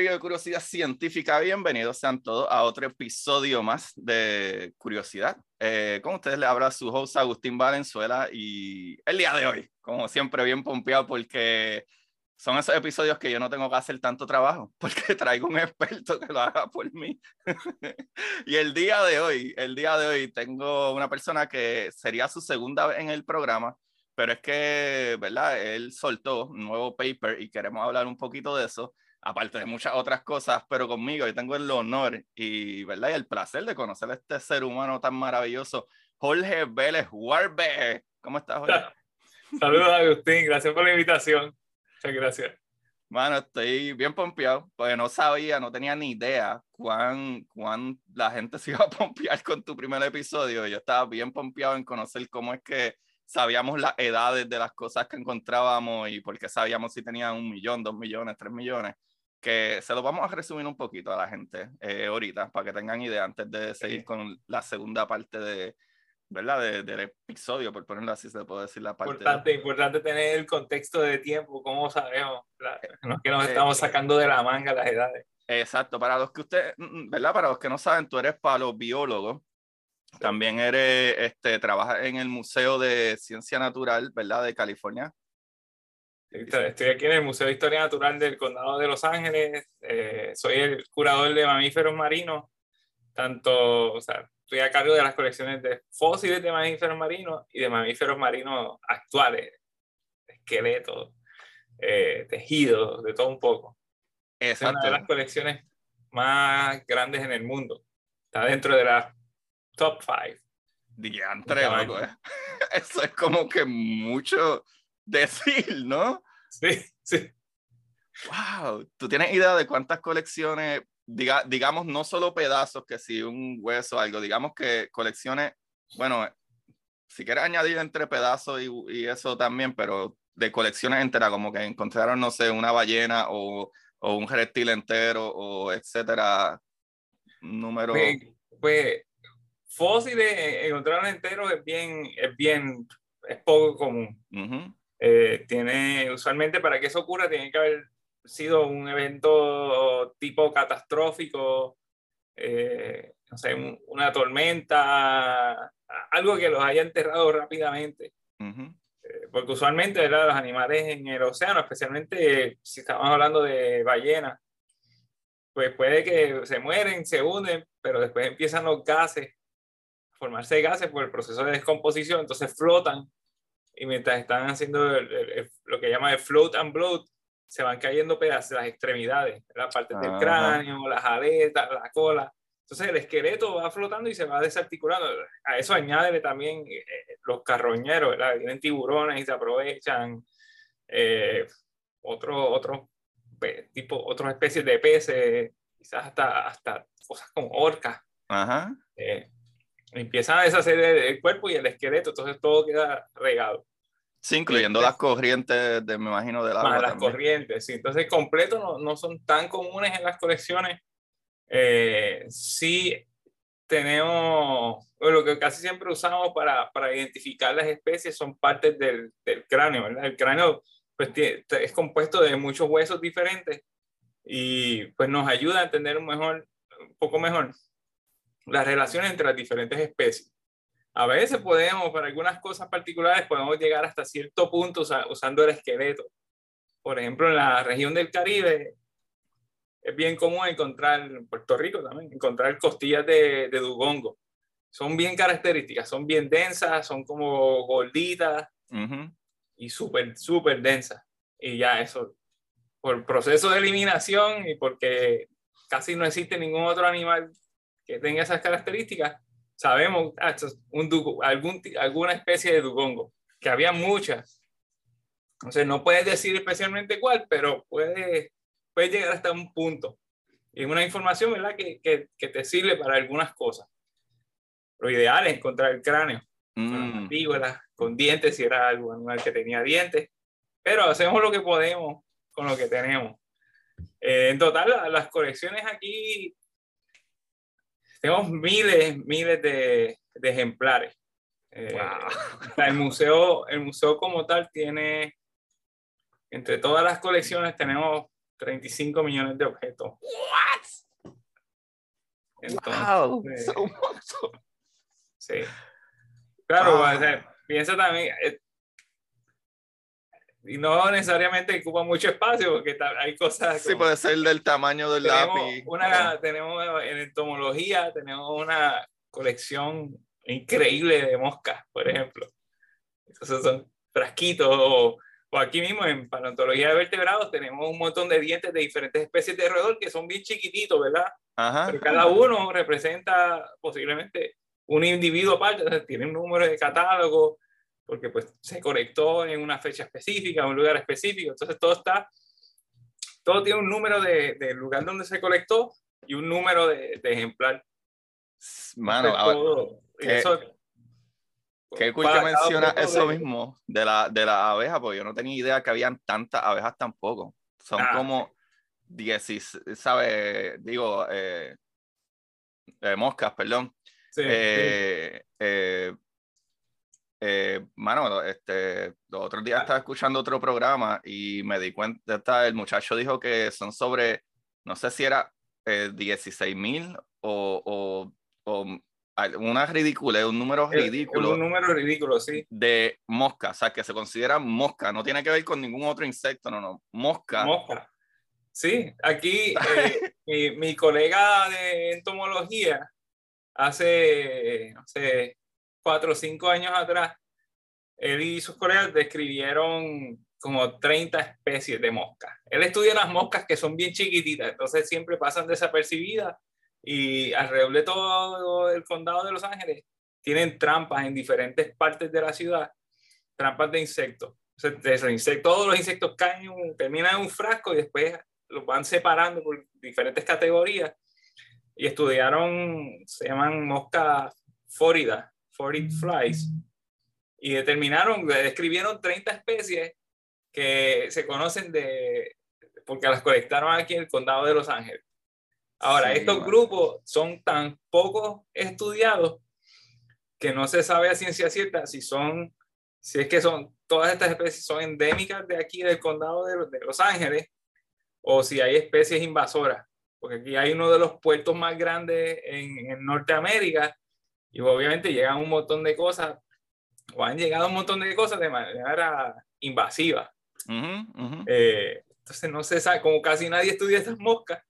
Corio de Curiosidad Científica. Bienvenidos sean todos a otro episodio más de Curiosidad. Eh, con ustedes le habla su host Agustín Valenzuela y el día de hoy, como siempre, bien pompeado porque son esos episodios que yo no tengo que hacer tanto trabajo porque traigo un experto que lo haga por mí. y el día de hoy, el día de hoy tengo una persona que sería su segunda vez en el programa pero es que, ¿verdad? Él soltó un nuevo paper y queremos hablar un poquito de eso, aparte de muchas otras cosas, pero conmigo yo tengo el honor y, ¿verdad? Y el placer de conocer a este ser humano tan maravilloso, Jorge Vélez Warbe. ¿Cómo estás, Jorge? Saludos, Agustín. Gracias por la invitación. Muchas gracias. Bueno, estoy bien pompeado, porque no sabía, no tenía ni idea cuán, cuán la gente se iba a pompear con tu primer episodio. Yo estaba bien pompeado en conocer cómo es que sabíamos las edades de las cosas que encontrábamos y porque sabíamos si tenían un millón, dos millones, tres millones, que se lo vamos a resumir un poquito a la gente eh, ahorita para que tengan idea antes de seguir con la segunda parte de, ¿verdad? del episodio, por ponerlo así, se puede decir la parte. Importante, importante tener el contexto de tiempo, cómo sabemos que nos estamos sacando de la manga las edades. Exacto, para los que usted, mm, mm, ¿verdad? Para los que no saben, tú eres palobiólogo, también eres, este, trabajas en el Museo de Ciencia Natural, ¿verdad? De California. Estoy aquí en el Museo de Historia Natural del Condado de Los Ángeles. Eh, soy el curador de mamíferos marinos. Tanto, o sea, estoy a cargo de las colecciones de fósiles de mamíferos marinos y de mamíferos marinos actuales, esqueletos, eh, tejidos, de todo un poco. Es una de las colecciones más grandes en el mundo. Está dentro de las top five. Diantre, loco, eh. Eso es como que mucho decir, ¿no? Sí, sí. Wow, ¿tú tienes idea de cuántas colecciones, diga, digamos, no solo pedazos, que si un hueso o algo, digamos que colecciones, bueno, si quieres añadir entre pedazos y, y, eso también, pero de colecciones enteras, como que encontraron, no sé, una ballena o, o un reptil entero o etcétera, número... Pues, pues fósiles, encontrarlos enteros es bien, es bien, es poco común. Eh, tiene, usualmente para que eso ocurra tiene que haber sido un evento tipo catastrófico, eh, no sé, una tormenta, algo que los haya enterrado rápidamente. Eh, porque usualmente ¿verdad? los animales en el océano, especialmente si estamos hablando de ballenas, pues puede que se mueren, se hunden, pero después empiezan los gases formarse gases por el proceso de descomposición, entonces flotan y mientras están haciendo lo que llama el float and bloat, se van cayendo pedazos, las extremidades, la parte del cráneo, las aletas, la cola. Entonces el esqueleto va flotando y se va desarticulando. A eso añádele también eh, los carroñeros, ¿verdad? Vienen tiburones y se aprovechan. Eh, otro, otro, tipo, otras especies de peces, quizás hasta, hasta cosas como orcas. Ajá. Eh, empiezan a deshacer el, cuerpo y el esqueleto, entonces todo queda regado. Sí, incluyendo las corrientes, de, me imagino, del agua. las corrientes, sí. Entonces, completo no, no, son tan comunes en las colecciones. Eh, sí tenemos, lo que casi siempre usamos para, para identificar las especies son partes del, del cráneo, ¿verdad? El cráneo pues, es compuesto de muchos huesos diferentes y pues nos ayuda a entender un, mejor, un poco mejor las relaciones entre las diferentes especies. A veces podemos, para algunas cosas particulares, podemos llegar hasta cierto punto usando el esqueleto. Por ejemplo, en la región del Caribe es bien común encontrar, en Puerto Rico también, encontrar costillas de, de dugongo. Son bien características, son bien densas, son como gorditas. y súper, súper densa. Y ya eso, por proceso de eliminación y porque casi no existe ningún otro animal que tenga esas características, sabemos ah, un algún, alguna especie de dugongo, que había muchas. Entonces no puedes decir especialmente cuál, pero puede, puede llegar hasta un punto. Y es una información ¿verdad? Que, que, que te sirve para algunas cosas. Lo ideal es encontrar el cráneo con mm. con dientes, si era algún animal que tenía dientes, pero hacemos lo que podemos con lo que tenemos. Eh, en total, las colecciones aquí tenemos miles, miles de, de ejemplares. Eh, el, museo, el museo como tal tiene, entre todas las colecciones, tenemos 35 millones de objetos. ¿What? wow, sí. Claro, ah. piensa también, eh, y no necesariamente ocupa mucho espacio porque hay cosas. Sí, puede ser del tamaño del lápiz. Una, Tenemos en entomología, tenemos una colección increíble de moscas, por ejemplo. Esos son frasquitos o, aquí mismo en paleontología de vertebrados tenemos un montón de dientes de diferentes especies de roedor que son bien chiquititos, ¿verdad? Ajá. Pero cada uno representa posiblemente un individuo aparte, tiene un número de catálogo, porque pues se conectó en una fecha específica, en un lugar específico, entonces todo está, todo tiene un número de, de lugar donde se colectó y un número de, de ejemplar. Mano, todo, ¿qué, eso, qué cool que menciona eso mismo de la, de la abeja, porque yo no tenía idea que habían tantas abejas tampoco. Son ah, como 10, ¿sabes? Digo, eh, eh, moscas, perdón. Eh, eh, eh, mano, este, los otros días estaba escuchando otro programa y me di cuenta, el muchacho dijo que son sobre, no sé si era 16 mil o, o, una ridícula, un número ridículo. un número ridículo, sí. De mosca, o sea, que se considera mosca, no tiene que ver con ningún otro insecto, no, no, mosca. Mosca. Sí, aquí mi, mi, colega de entomología hace, no sé, cuatro o cinco años atrás, él y sus colegas describieron como 30 especies de moscas. Él estudia las moscas que son bien chiquititas, entonces siempre pasan desapercibidas y alrededor de todo el condado de Los Ángeles tienen trampas en diferentes partes de la ciudad, trampas de insectos. Entonces, insectos, todos los insectos caen, terminan en un frasco y después los van separando por diferentes categorías y estudiaron, se llaman moscas fóridas, forid flies, y determinaron, describieron 30 especies que se conocen de, porque las colectaron aquí en el condado de Los Ángeles. Ahora, estos grupos son tan poco estudiados que no se sabe a ciencia cierta si son, si es que son, todas estas especies son endémicas de aquí del condado de, de Los Ángeles o si hay especies invasoras porque aquí hay uno de los puertos más grandes en, en Norteamérica y obviamente llegan un montón de cosas, o han llegado un montón de cosas de manera invasiva. Eh, entonces no se sabe, como casi nadie estudia estas moscas.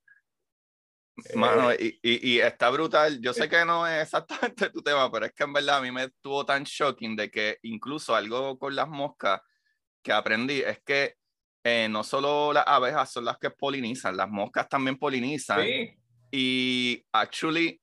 Mano, y, y, y, está brutal. Yo sé que no es exactamente tu tema, pero es que en verdad a mí me estuvo tan shocking de que incluso algo con las moscas que aprendí es que eh, no solo las abejas son las que polinizan, las moscas también polinizan. Y actually,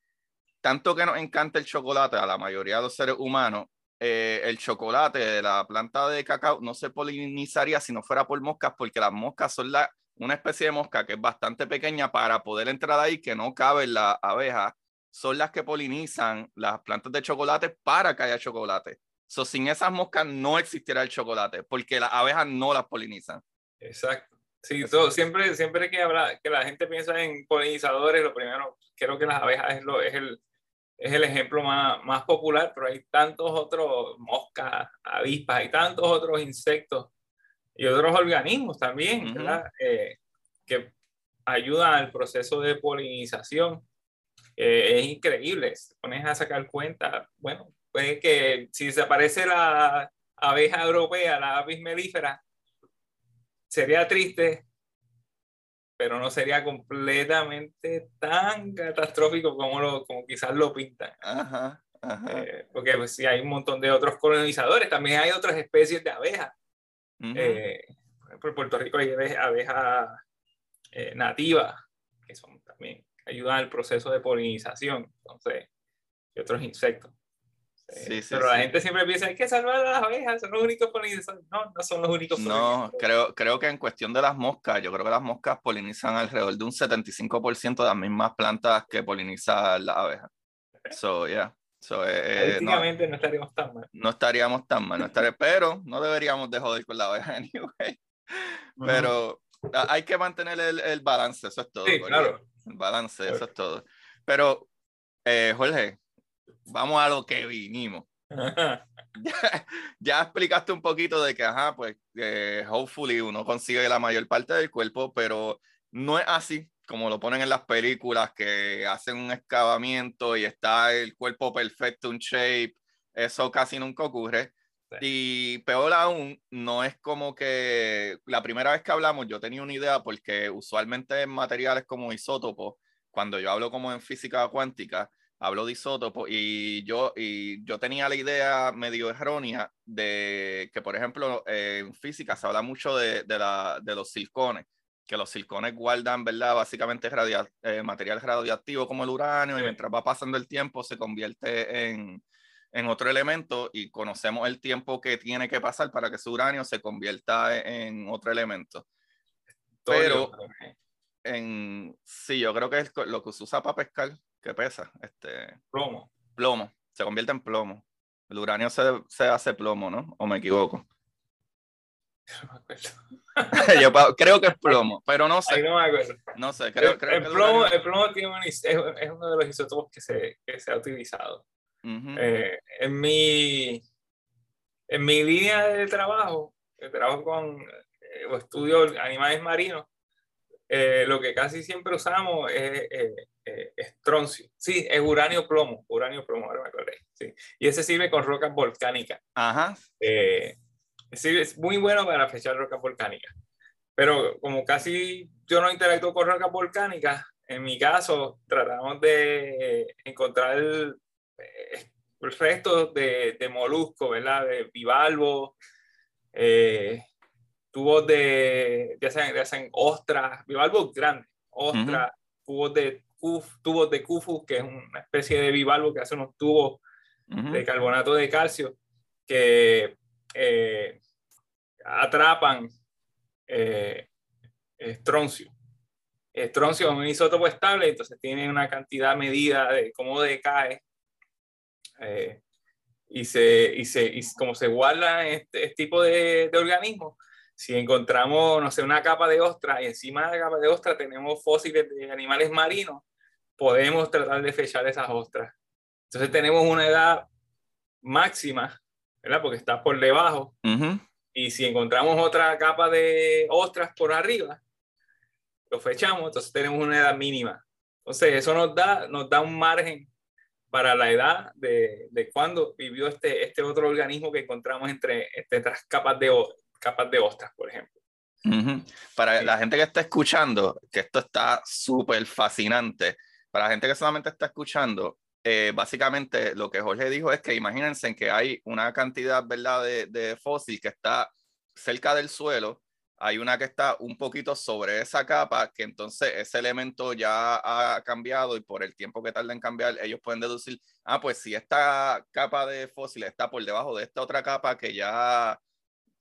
tanto que nos encanta el chocolate a la mayoría de los seres humanos, eh, el chocolate de la planta de cacao no se polinizaría si no fuera por moscas, porque las moscas son la, una especie de mosca que es bastante pequeña para poder entrar ahí, que no cabe en la abeja, son las que polinizan las plantas de chocolate para que haya chocolate. So, sin esas moscas no existiera el chocolate, porque las abejas no las polinizan. Exacto. Sí, todo, siempre, siempre que, habla, que la gente piensa en polinizadores, lo primero, creo que las abejas es, lo, es, el, es el ejemplo más, más popular, pero hay tantos otros, moscas, avispas, hay tantos otros insectos y otros organismos también, ¿verdad? Eh, que ayudan al proceso de polinización. es increíble, si pones a sacar cuenta, bueno, puede que si desaparece la abeja europea, la avis melífera, sería triste, pero no sería completamente tan catastrófico como, lo, como quizás lo pintan. Eh, porque pues, sí hay un montón de otros colonizadores, también hay otras especies de abejas Eh, por Puerto Rico hay abejas eh, nativas que son también ayudan al proceso de polinización, entonces, y otros insectos. Sí, sí, pero la gente siempre piensa, hay que salvar a las abejas, son los únicos polinizadores. No, no son los únicos No, creo, creo que en cuestión de las moscas, yo creo que las moscas polinizan alrededor de un 75% de las mismas plantas que polinizan las abejas. So, yeah. So, eh, eh no, no, estaríamos tan mal. No estaríamos tan mal, no pero no deberíamos de joder con la abeja anyway. Pero hay que mantener el, el, balance, eso es todo. Sí, claro. El balance, eso es todo. Pero, eh, Jorge, vamos a lo que vinimos. ya, explicaste un poquito de que, ajá, pues, eh, hopefully uno consigue la mayor parte del cuerpo, pero no es así como lo ponen en las películas, que hacen un excavamiento y está el cuerpo perfecto, un shape. Eso casi nunca ocurre. Y peor aún, no es como que la primera vez que hablamos yo tenía una idea porque usualmente en materiales como isótopos, cuando yo hablo como en física cuántica, hablo de isótopos y yo, y yo tenía la idea medio errónea de que, por ejemplo, en física se habla mucho de, de, la, de los silcones, que los silcones guardan, ¿verdad? Básicamente eh, material radioactivo como el uranio y mientras va pasando el tiempo se convierte en, en otro elemento y conocemos el tiempo que tiene que pasar para que ese uranio se convierta en otro elemento. Pero en, sí, yo creo que es lo que se usa para pescar, que pesa, este plomo. Plomo, se convierte en plomo. El uranio se, se hace plomo, ¿no? ¿O me equivoco? yo creo que es plomo, pero no sé. no, me acuerdo. no sé, creo, el, creo el, plomo, el plomo tiene es, es, uno de los isótopos que se, que se ha utilizado. Eh, en, mi, en mi línea de trabajo, que trabajo con eh, o estudio animales marinos, eh, lo que casi siempre usamos es, estroncio. Sí, es uranio plomo, uranio plomo, ahora me acordé. Sí. Y ese sirve con rocas volcánicas. Ajá. es muy bueno para fechar rocas volcánicas. Pero como casi yo no interactúo con rocas volcánicas, en mi caso tratamos de encontrar el, eh, restos de, de moluscos, ¿verdad? De bivalvos, eh, tubos de, ya sean, ya sean ostras, bivalvos grandes, ostras, tubos de tubos de kufu, que es una especie de bivalvo que hace unos tubos de carbonato de calcio que eh, atrapan eh, estroncio. Estroncio es un isótopo estable, entonces tiene una cantidad medida de cómo decae eh, y, se, y, se, y como se guarda este, este tipo de, de organismos, si encontramos, no sé, una capa de ostra y encima de la capa de ostra tenemos fósiles de animales marinos, podemos tratar de fechar esas ostras. Entonces tenemos una edad máxima, ¿verdad? Porque está por debajo. Y si encontramos otra capa de ostras por arriba, lo fechamos, entonces tenemos una edad mínima. Entonces eso nos da, nos da un margen para la edad de, de cuando vivió este, este otro organismo que encontramos entre, estas capas de, capas de ostras, por ejemplo. Para la gente que está escuchando, que esto está súper fascinante, para la gente que solamente está escuchando, eh, básicamente lo que Jorge dijo es que imagínense que hay una cantidad ¿verdad? De, de fósil que está cerca del suelo hay una que está un poquito sobre esa capa, que entonces ese elemento ya ha cambiado y por el tiempo que tarda en cambiar, ellos pueden deducir, ah, pues si esta capa de fósiles está por debajo de esta otra capa que ya,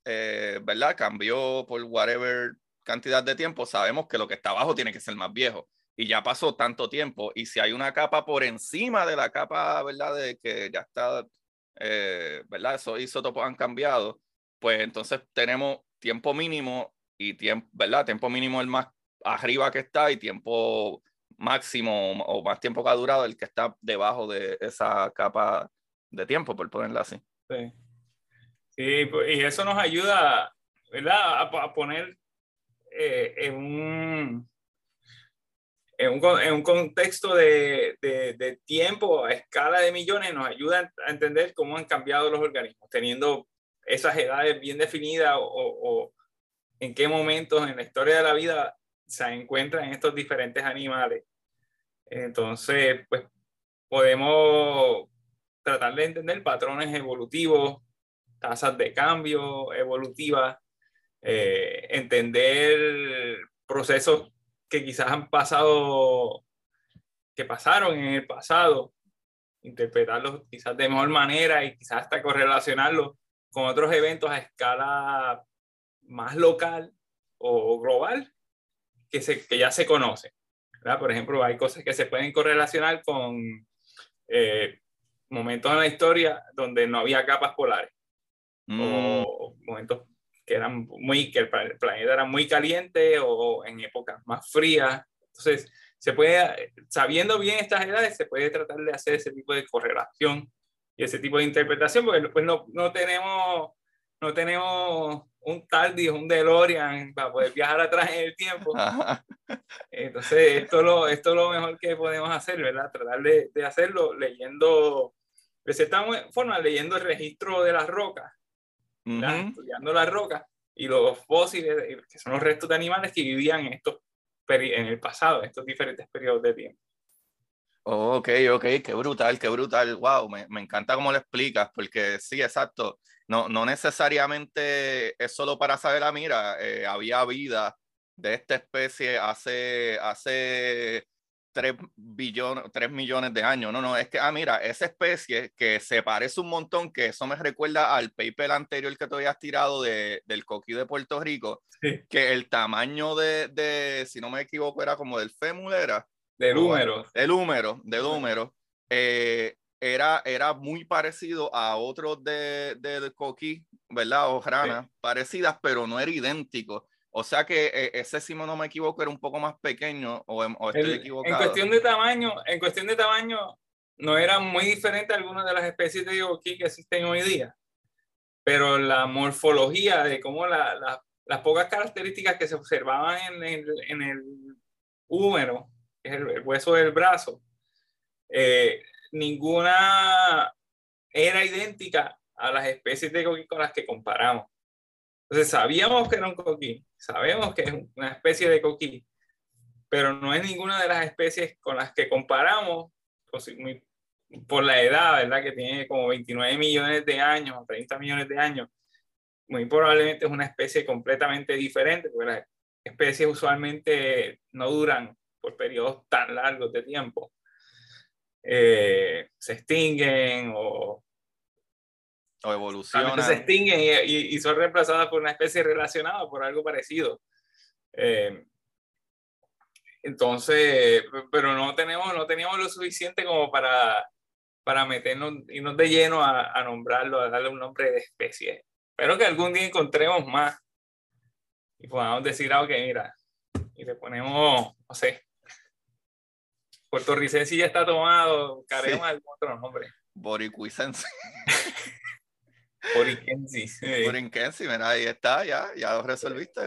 eh, ¿verdad? Cambió por whatever cantidad de tiempo, sabemos que lo que está abajo tiene que ser más viejo. Y ya pasó tanto tiempo. Y si hay una capa por encima de la capa, ¿verdad? De que ya está, eh, ¿verdad? Esos isótopos han cambiado, pues entonces tenemos tiempo mínimo y tiempo, ¿verdad? Tiempo mínimo el más arriba que está y tiempo máximo o más tiempo que ha durado el que está debajo de esa capa de tiempo, por ponerla así. Sí. sí pues, y eso nos ayuda, ¿verdad? A, poner eh, en, un, en, un, en, un, contexto de, de, de, tiempo a escala de millones, nos ayuda a entender cómo han cambiado los organismos, teniendo esas edades bien definidas o, en qué momentos en la historia de la vida se encuentran estos diferentes animales. Entonces, pues podemos tratar de entender patrones evolutivos, tasas de cambio evolutivas eh, entender procesos que quizás han pasado, que pasaron en el pasado, interpretarlos quizás de mejor manera y quizás hasta correlacionarlos con otros eventos a escala más local o global que, se, que ya se conocen. Por ejemplo, hay cosas que se pueden correlacionar con eh, momentos en la historia donde no había capas polares mm. o momentos que eran muy que el planeta era muy caliente o en épocas más frías. Entonces, se puede sabiendo bien estas edades se puede tratar de hacer ese tipo de correlación y ese tipo de interpretación porque pues no, no tenemos no tenemos un TARDIS, un DeLorean para poder viajar atrás en el tiempo. Entonces, esto, lo, esto es lo mejor que podemos hacer, ¿verdad? Tratar de, de hacerlo leyendo, de cierta forma, leyendo el registro de las rocas, estudiando las rocas y los fósiles, que son los restos de animales que vivían en, estos, en el pasado, en estos diferentes periodos de tiempo. ok, ok, qué brutal, qué brutal. Wow, me, me encanta cómo lo explicas, porque sí, exacto no, no necesariamente es solo para saber, la ah, mira, eh, había vida de esta especie hace, hace 3, billones, 3 millones de años. No, no, es que, ah, mira, esa especie que se parece un montón, que eso me recuerda al paper anterior que te habías tirado de, del coquí de Puerto Rico, que el tamaño de, de, si no me equivoco, era como del fémur, era. Del húmero. Del húmero, del húmero. Eh, era, era muy parecido a otros de, de, Coquí, ¿verdad? O Rana, parecidas, pero no era idéntico. O sea que eh, ese, si no me equivoco, era un poco más pequeño o, em, estoy equivocado. En cuestión de tamaño, en cuestión de tamaño, no era muy diferente a algunas de las especies de coquí que existen hoy día. Pero la morfología de cómo la, las pocas características que se observaban en el, en el húmero, que es el, hueso del brazo, eh, ninguna era idéntica a las especies de coquí con las que comparamos. Entonces sabíamos que era un coquí, sabemos que es una especie de coquí, pero no es ninguna de las especies con las que comparamos por la edad, ¿verdad? Que tiene como 29 millones de años, 30 millones de años. Muy probablemente es una especie completamente diferente, porque las especies usualmente no duran por periodos tan largos de tiempo. Eh, se extinguen o, o evolucionan. Se extinguen y, son reemplazadas por una especie relacionada, por algo parecido. Eh, entonces, pero no tenemos, no teníamos lo suficiente como para, para meternos, irnos de lleno a, a nombrarlo, a darle un nombre de especie. Espero que algún día encontremos más y podamos decir, ah, ok, mira, y le ponemos, no sé, Puertorricense ya está tomado, caremos sí. algún otro nombre. Boricuicense. Boriquensis. Boriquensis, mira, ahí está, ya, ya lo resolviste.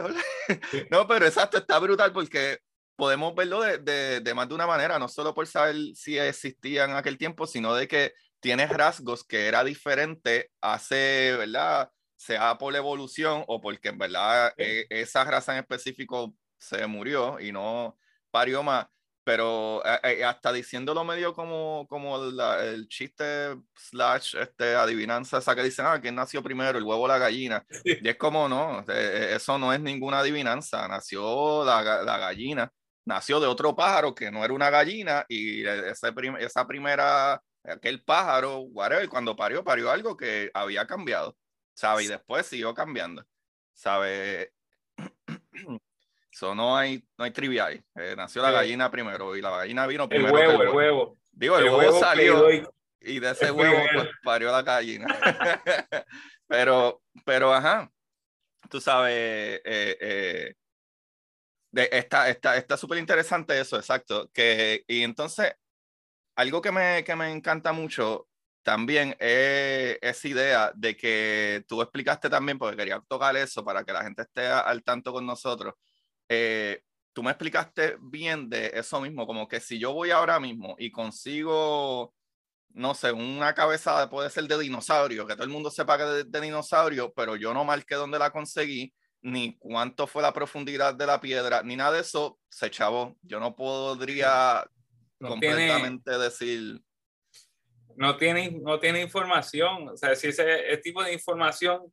no, pero exacto, está brutal porque podemos verlo de, de, de, más de una manera, no solo por saber si existía en aquel tiempo, sino de que tiene rasgos que era diferente hace, ¿verdad? Sea por evolución o porque en verdad e, esa raza en específico se murió y no parió más pero eh, eh, hasta diciéndolo medio como, como el chiste slash este, adivinanza esa que dicen, ah, ¿quién nació primero, el huevo o la gallina? Y es como, no, eh, eso no es ninguna adivinanza, nació la, la, gallina, nació de otro pájaro que no era una gallina y ese esa primera, aquel pájaro, whatever, cuando parió, parió algo que había cambiado, ¿sabe? Y después siguió cambiando, ¿sabe? no hay, no hay trivial. Eh, nació la gallina primero y la gallina vino primero. El huevo, el huevo. Digo, el, huevo, salió y de ese huevo pues, parió la gallina. pero, pero, ajá, tú sabes, eh, eh, de, está está está súper interesante eso, exacto. Que, y entonces, algo que me, que me encanta mucho también es esa idea de que tú explicaste también, porque quería tocar eso para que la gente esté al tanto con nosotros, eh, tú me explicaste bien de eso mismo, como que si yo voy ahora mismo y consigo, no sé, una cabeza puede ser de dinosaurio, que todo el mundo sepa que es de, dinosaurio, pero yo no marqué dónde la conseguí, ni cuánto fue la profundidad de la piedra, ni nada de eso, se chavó. Yo no podría completamente decir. No tiene, no tiene información, o sea, si ese, ese tipo de información,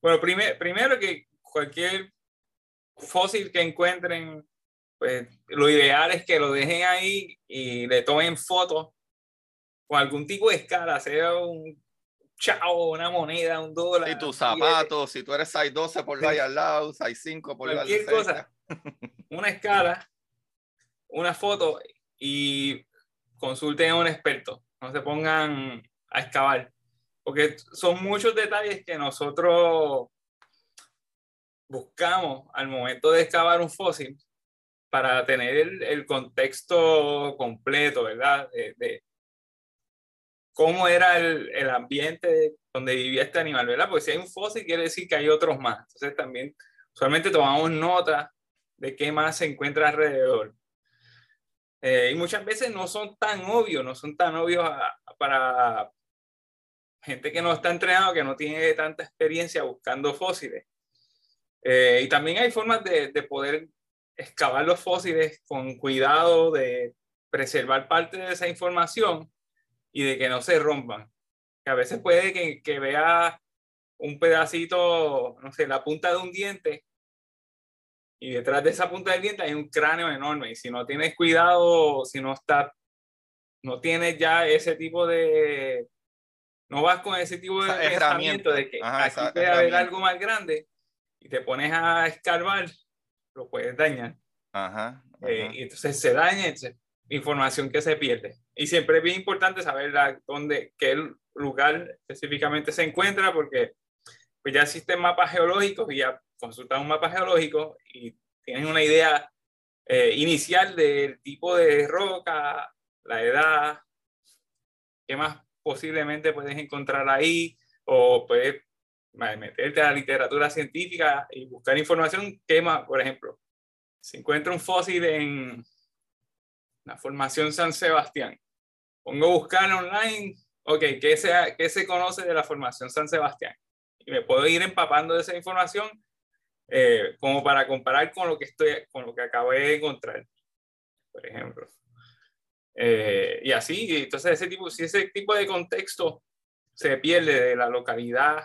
bueno, primero que cualquier fósil que encuentren, pues lo ideal es que lo dejen ahí y le tomen fotos con algún tipo de escala, sea un chao, una moneda, un dólar. Y tus zapatos, si tú eres 612 por ahí al lado, 65 por Cualquier cosa. Una escala, una foto y consulten a un experto. No se pongan a excavar. Porque son muchos detalles que nosotros buscamos al momento de excavar un fósil para tener el, contexto completo, ¿verdad? De, cómo era el, el, ambiente donde vivía este animal, ¿verdad? Porque si hay un fósil quiere decir que hay otros más. Entonces también usualmente tomamos nota de qué más se encuentra alrededor. Eh, y muchas veces no son tan obvios, no son tan obvios para gente que no está entrenado, que no tiene tanta experiencia buscando fósiles. Eh, y también hay formas de, de, poder excavar los fósiles con cuidado, de preservar parte de esa información y de que no se rompan. Que a veces puede que, que vea un pedacito, no sé, la punta de un diente y detrás de esa punta del diente hay un cráneo enorme. Y si no tienes cuidado, si no está, no tienes ya ese tipo de, no vas con ese tipo de herramienta de que aquí puede haber algo más grande, y te pones a escarbar, lo puedes dañar. Ajá, eh, y entonces se daña, entonces, información que se pierde. Y siempre es bien importante saber dónde, qué lugar específicamente se encuentra, porque pues ya existen mapas geológicos y ya consultas un mapa geológico y tienes una idea eh, inicial del tipo de roca, la edad, qué más posiblemente puedes encontrar ahí, o puedes meterte a la literatura científica y buscar información más, por ejemplo, si encuentro un fósil en la formación San Sebastián, pongo a buscar online, ok, ¿qué se, ¿qué se conoce de la formación San Sebastián? Y me puedo ir empapando de esa información eh, como para comparar con lo que estoy, con lo que acabé de encontrar, por ejemplo. Eh, y así, entonces ese tipo, si ese tipo de contexto se pierde de la localidad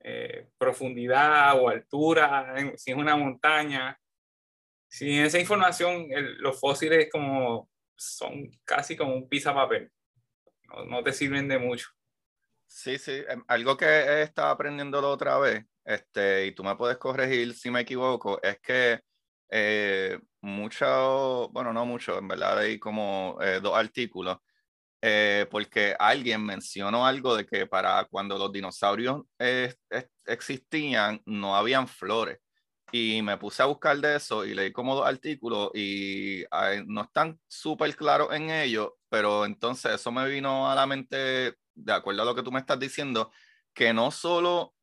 eh, profundidad o altura, si es una montaña. Si esa información, los fósiles como son casi como un pizza papel, no, no, te sirven de mucho. Sí, sí, em, algo que he estado aprendiendo la otra vez, este, y tú me puedes corregir si me equivoco, es que eh, mucho, bueno, no mucho, en verdad hay como eh, dos artículos eh, porque alguien mencionó algo de que para cuando los dinosaurios eh, existían no habían flores. Y me puse a buscar de eso y leí como dos artículos y no están súper claros en ello, pero entonces eso me vino a la mente, de acuerdo a lo que tú me estás diciendo, que no solo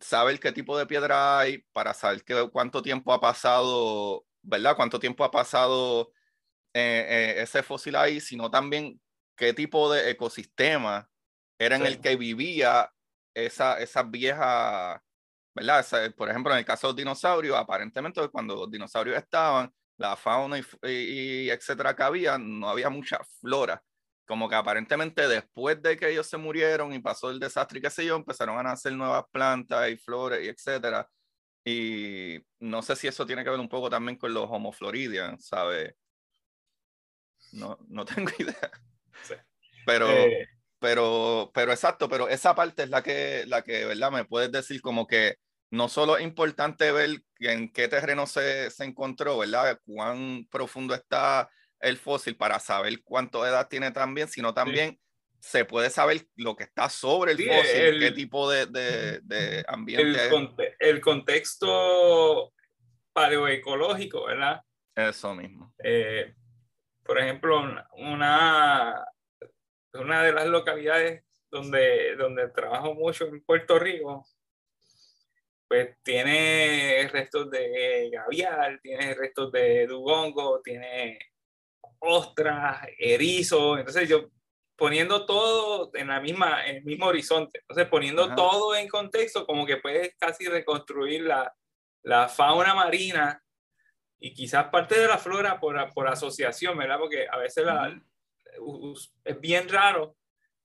saber qué tipo de piedra hay para saber que, cuánto tiempo ha pasado, ¿verdad? Cuánto tiempo ha pasado eh, ese fósil ahí, sino también qué tipo de ecosistema era en el que vivía esa, esas viejas, ¿verdad? por ejemplo, en el caso de los dinosaurios, aparentemente cuando los dinosaurios estaban, la fauna y, etcétera que había, no había mucha flora. Como que aparentemente después de que ellos se murieron y pasó el desastre y qué sé yo, empezaron a nacer nuevas plantas y flores y etcétera. Y no sé si eso tiene que ver un poco también con los Homo floridians, ¿sabes? No, no tengo idea. Pero, eh, pero, pero exacto, pero esa parte es la que, la que, ¿verdad? Me puedes decir como que no solo es importante ver en qué terreno se, se encontró, ¿verdad? Cuán profundo está el fósil para saber cuánto edad tiene también, sino también se puede saber lo que está sobre el fósil, qué tipo de, de, de ambiente. El, el, contexto paleoecológico, ¿verdad? Eso mismo. Eh, por ejemplo, una, una de las localidades donde, donde trabajo mucho en Puerto Rico, pues tiene restos de gavial, tiene restos de dugongo, tiene ostras, erizo, entonces yo poniendo todo en la misma, en el mismo horizonte, entonces poniendo todo en contexto, como que puedes casi reconstruir la, la fauna marina y quizás parte de la flora por, por asociación, ¿verdad? Porque a veces la, es bien raro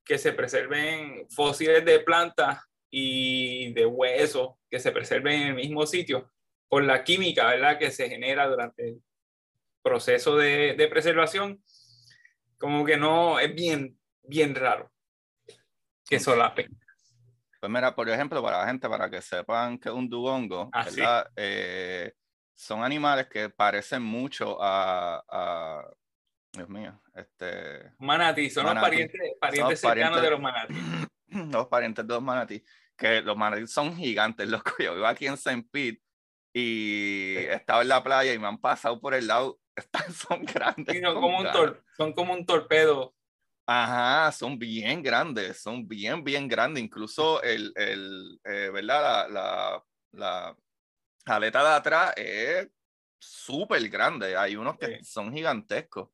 que se preserven fósiles de plantas y de huesos que se preserven en el mismo sitio por la química, ¿verdad? Que se genera durante el proceso de, de preservación, como que no, es bien, bien raro que solape. Pues mira, por ejemplo, para la gente, para que sepan que un dugongo, Ah, ¿verdad? Eh, son animales que parecen mucho a, a- Dios mío, este, Manatí, son los Manatí. parientes, parientes Son cercanos parientes- de los manatí. los parientes de los manatí, que los manatí son gigantes, loco. Yo vivo aquí en St. Pete y Sí. he estado en la playa y me han pasado por el lado, están, son grandes. Sí, son, como un tor- son como un torpedo. Ajá, son bien grandes, son bien, bien grandes. Incluso el, el eh, ¿verdad? La, la, la aleta de atrás es súper grande. Hay unos que Sí. son gigantescos.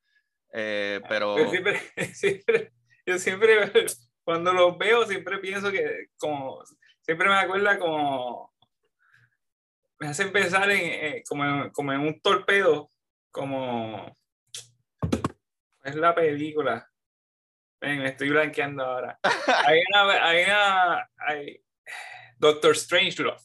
Eh, pero Yo siempre, siempre- yo siempre, cuando los veo, siempre pienso que como, siempre me acuerda como, me hacen pensar en, eh, como, en, como en un torpedo, como, es la película. Ven, me estoy blanqueando ahora. Hay una, hay una, hay, Doctor Strangelove.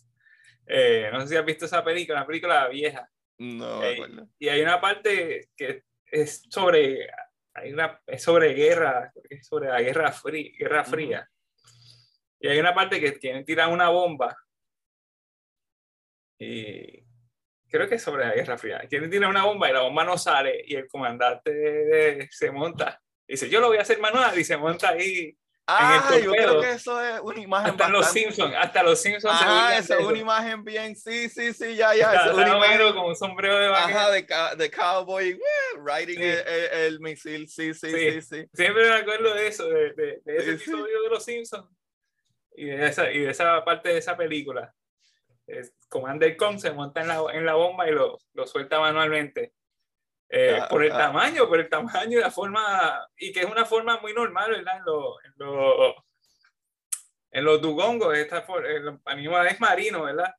Eh, no sé si has visto esa película, una película vieja. no Eh, y hay una parte que es sobre hay una, es sobre guerra es sobre la guerra fría, guerra fría. Y hay una parte que quieren tirar una bomba. Y creo que es sobre la guerra fría. Quieren tirar una bomba y la bomba no sale y el comandante se monta. Dice yo lo voy a hacer manual y se monta ahí Ah, yo creo que eso es una imagen hasta los bastante- Simpsons hasta los Simpsons burlan esa es una imagen bien, sí, sí, sí, ya, ya. Está- es una imagen con un sombrero de vaquero. Ajá, de, de cowboy, ¡woo! riding Sí. el, el- el misil, sí, sí, Sí. sí, sí. Siempre me acuerdo de eso, de, de- de ese episodio de Los Simpsons y de esa, y de esa parte de esa película. Es, Commander Kong se monta en la, en la bomba y lo, lo suelta manualmente. Eh, Ah, por el ah. tamaño, por el tamaño y la forma, y que es una forma muy normal, ¿verdad? En, los- en, los- en los dugongos, esta en los animales marinos, ¿verdad?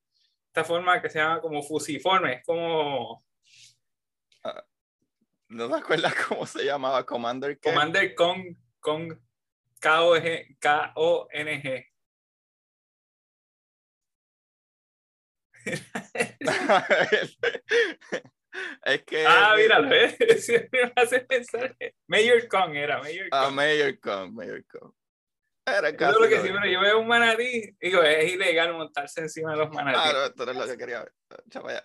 Esta forma que se llama como fusiforme, es como ¿No te acuerdas cómo se llamaba? Commander qué? Commander Kong, Kong, K-O-N-G. es que... Ah, míralo, ¿eh? siempre me hace pensar. que- Mayor Kong era, Mayor Ah, Kong. Mayor Kong, Mayor Kong. Era casi es lo que lo siempre yo veo un manatí, digo, es ilegal montarse encima de los manatíes. Claro, esto es lo que quería ver.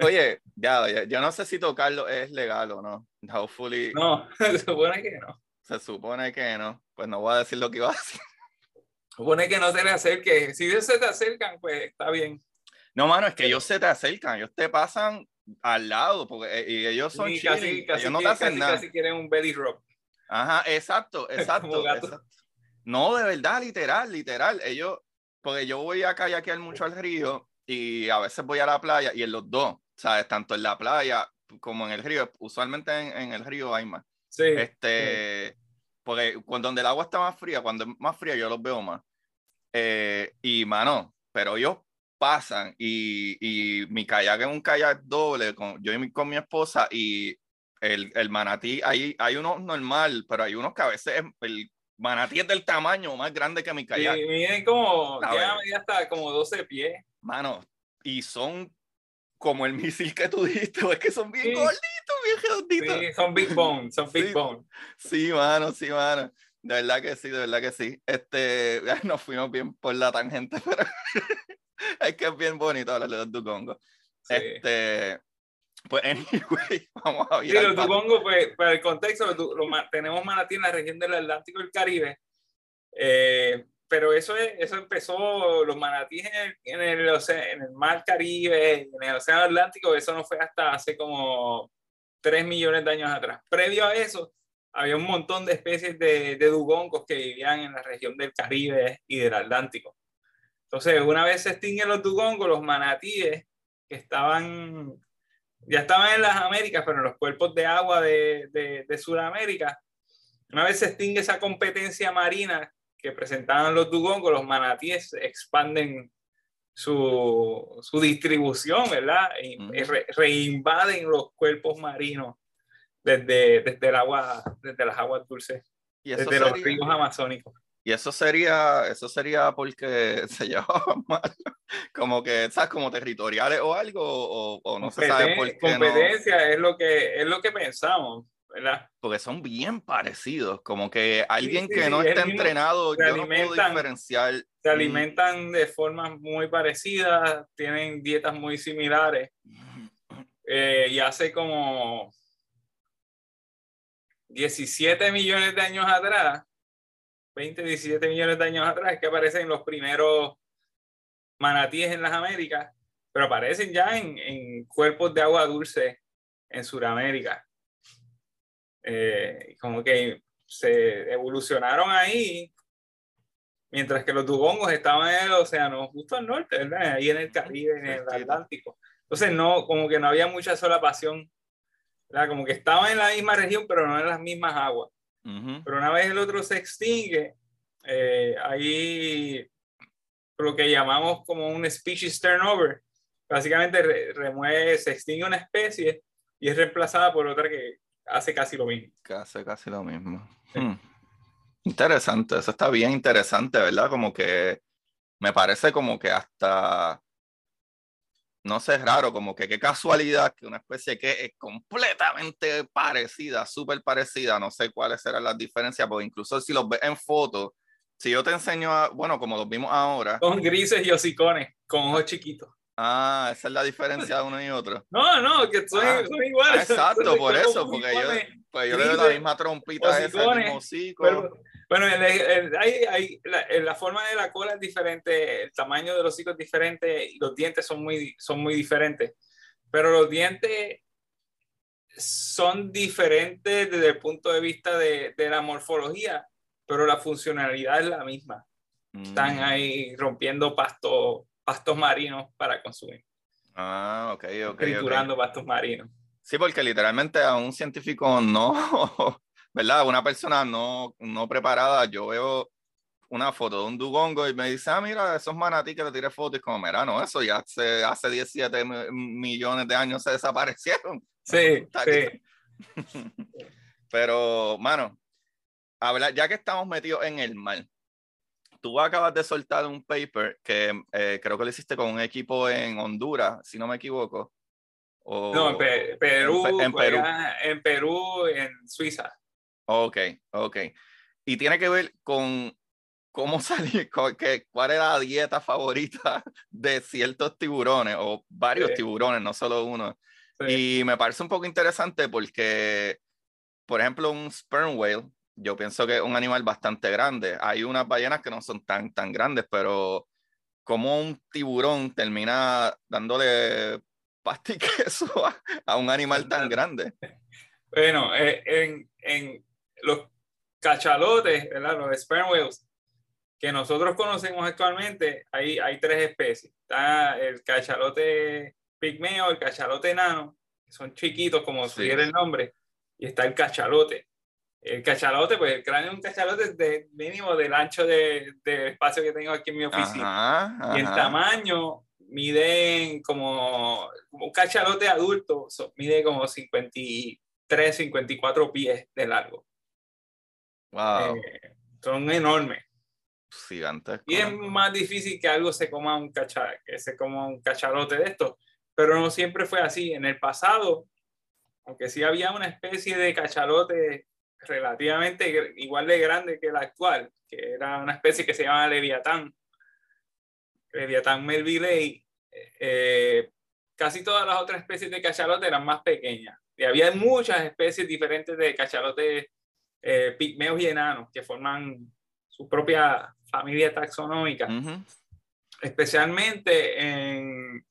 Oye, ya, ya, yo no sé si tocarlo es legal o no. Hopefully, No, se supone que no. se supone que no. Pues no voy a decir lo que iba a decir. Se supone que no se le acerque. Si ellos se te acercan, pues está bien. No, mano, es que ellos se te acercan, ellos te pasan al lado, porque eh, y ellos son Y chilling, casi, casi, ellos no te hacen casi, nada. casi quieren un belly rub. Ajá, exacto, exacto, exacto. No, de verdad, literal, literal. Ellos, porque yo voy a kayakear mucho al río y a veces voy a la playa y en los dos, ¿sabes? Tanto en la playa como en el río. Usualmente en, en el río hay más. Sí. Este, porque cuando donde el agua está más fría, cuando es más fría yo los veo más. Eh, y mano, pero ellos pasan y, y mi kayak es un kayak doble con yo y mi, con mi esposa y el, el manatí, hay, hay unos normal, pero hay unos que a veces es- el manatí es del tamaño más grande que mi kayak. Y miden como, A llegan a ver. medir hasta como 12 pies. Mano, y son como el misil que tú dijiste, es que son bien Sí. gorditos, bien redonditos. Sí, son big bone, son big Sí. bone. Sí, mano, sí, mano. De verdad que sí, de verdad que sí. Este, nos fuimos bien por la tangente, pero es que es bien bonito hablar de los dugongos. Sí. Este, pues, anyway, vamos a Sí, virar los dugongos, pues, para el contexto, los los tenemos manatí en la región del Atlántico y el Caribe, eh, pero eso, es, eso empezó, los manatíes en el, en, el en el mar Caribe, en el Océano Atlántico, eso no fue hasta hace como 3 millones de años atrás. Previo a eso, había un montón de especies de, de dugongos que vivían en la región del Caribe y del Atlántico. Entonces, una vez se extinguen los dugongos, los manatíes que estaban ya estaban en las Américas, pero en los cuerpos de agua de, de, de Sudamérica, una vez se extingue esa competencia marina que presentaban los dugongos, los manatíes expanden su, su distribución, ¿verdad? Y, re- reinvaden los cuerpos marinos desde, desde el agua, desde las aguas dulces, y desde los sería, ríos amazónicos. Y eso sería, eso sería porque se llevaban mal, como que, ¿sabes? Como territoriales o algo, o, o no se sabe por qué Competencia es, lo que, es lo que pensamos, ¿verdad? Porque son bien parecidos, como que alguien que no está entrenado, yo no puedo diferenciar. Se alimentan de formas muy parecidas, tienen dietas muy similares. Eh, y hace como 17 millones de años atrás, 20, 17 millones de años atrás, que aparecen los primeros manatíes en las Américas, pero aparecen ya en, en cuerpos de agua dulce en Sudamérica. Eh, como que se evolucionaron ahí, mientras que los dugongos estaban en el océano justo al norte, ¿verdad? ahí en el Caribe, en el Atlántico. Entonces, no, como que no había mucha sola pasión como que estaban en la misma región, pero no en las mismas aguas. Pero una vez el otro se extingue, eh, ahí lo que llamamos como un species turnover. Básicamente remueve, se extingue una especie y es reemplazada por otra que hace casi lo mismo. Que hace casi lo mismo. Hmm. Interesante, eso está bien interesante, ¿verdad? Como que me parece como que hasta no sé, es raro, como que qué casualidad que una especie que es completamente parecida, súper parecida, no sé cuáles serán las diferencias, porque incluso si los ves en fotos, si yo te enseño, a, bueno, como los vimos ahora. Son grises y hocicones, con ojos chiquitos. Ah, esa es la diferencia de uno y otro. No, no, que son, ah, iguales. exacto, por eso, porque yo, pues yo le doy la misma trompita a ese mismo hocico. Bueno, hay, la, la, forma de la cola es diferente, el tamaño de los hocico es diferente los dientes son muy, son muy diferentes. Pero los dientes son diferentes desde el punto de vista de, de la morfología, pero la funcionalidad es la misma. Están mm. ahí rompiendo pastos, pastos marinos para consumir. Ah, ok, ok. Triturando pastos marinos. Sí, porque literalmente a un científico no, ¿verdad? Una persona no, no preparada, yo veo una foto de un dugongo y me dice, ah, mira, esos manatí que te tiré fotos, y como, mira, no, eso ya hace, hace 17 millones de años se desaparecieron. Sí, sí. Pero, mano, habla, ya que estamos metidos en el mar, tú acabas de soltar un paper que eh, creo que lo hiciste con un equipo en Honduras, si no me equivoco. no, en, Perú, en, Perú. en Perú, en Suiza. Ok, ok. Y tiene que ver con cómo salir, con que, cuál era la dieta favorita de ciertos tiburones o varios tiburones, no solo uno. Y me parece un poco interesante porque, por ejemplo, un sperm whale, yo pienso que es un animal bastante grande. Hay unas ballenas que no son tan, tan grandes, pero como un tiburón termina dándole pasta y queso a, un animal tan grande. Bueno, eh, en, en los cachalotes, ¿verdad? los sperm whales, que nosotros conocemos actualmente, hay, hay tres especies. Está el cachalote pigmeo, el cachalote enano, que son chiquitos, como sugiere el nombre, y está el cachalote. El cachalote, pues el cráneo es un cachalote de mínimo del ancho del de espacio que tengo aquí en mi oficina. Y el tamaño mide como, como un cachalote adulto, mide como 53, 54 pies de largo. Eh, son enormes. Gigantes. Y es más difícil que algo se coma un cacha, que se coma un cachalote de estos. Pero no siempre fue así. En el pasado, aunque sí había una especie de cachalote relativamente igual de grande que la actual, que era una especie que se llama Leviatán, Leviatán melvillei, eh, casi todas las otras especies de cachalote eran más pequeñas. Y había muchas especies diferentes de cachalote eh, pigmeos y enanos que forman su propia familia taxonómica. Especialmente en,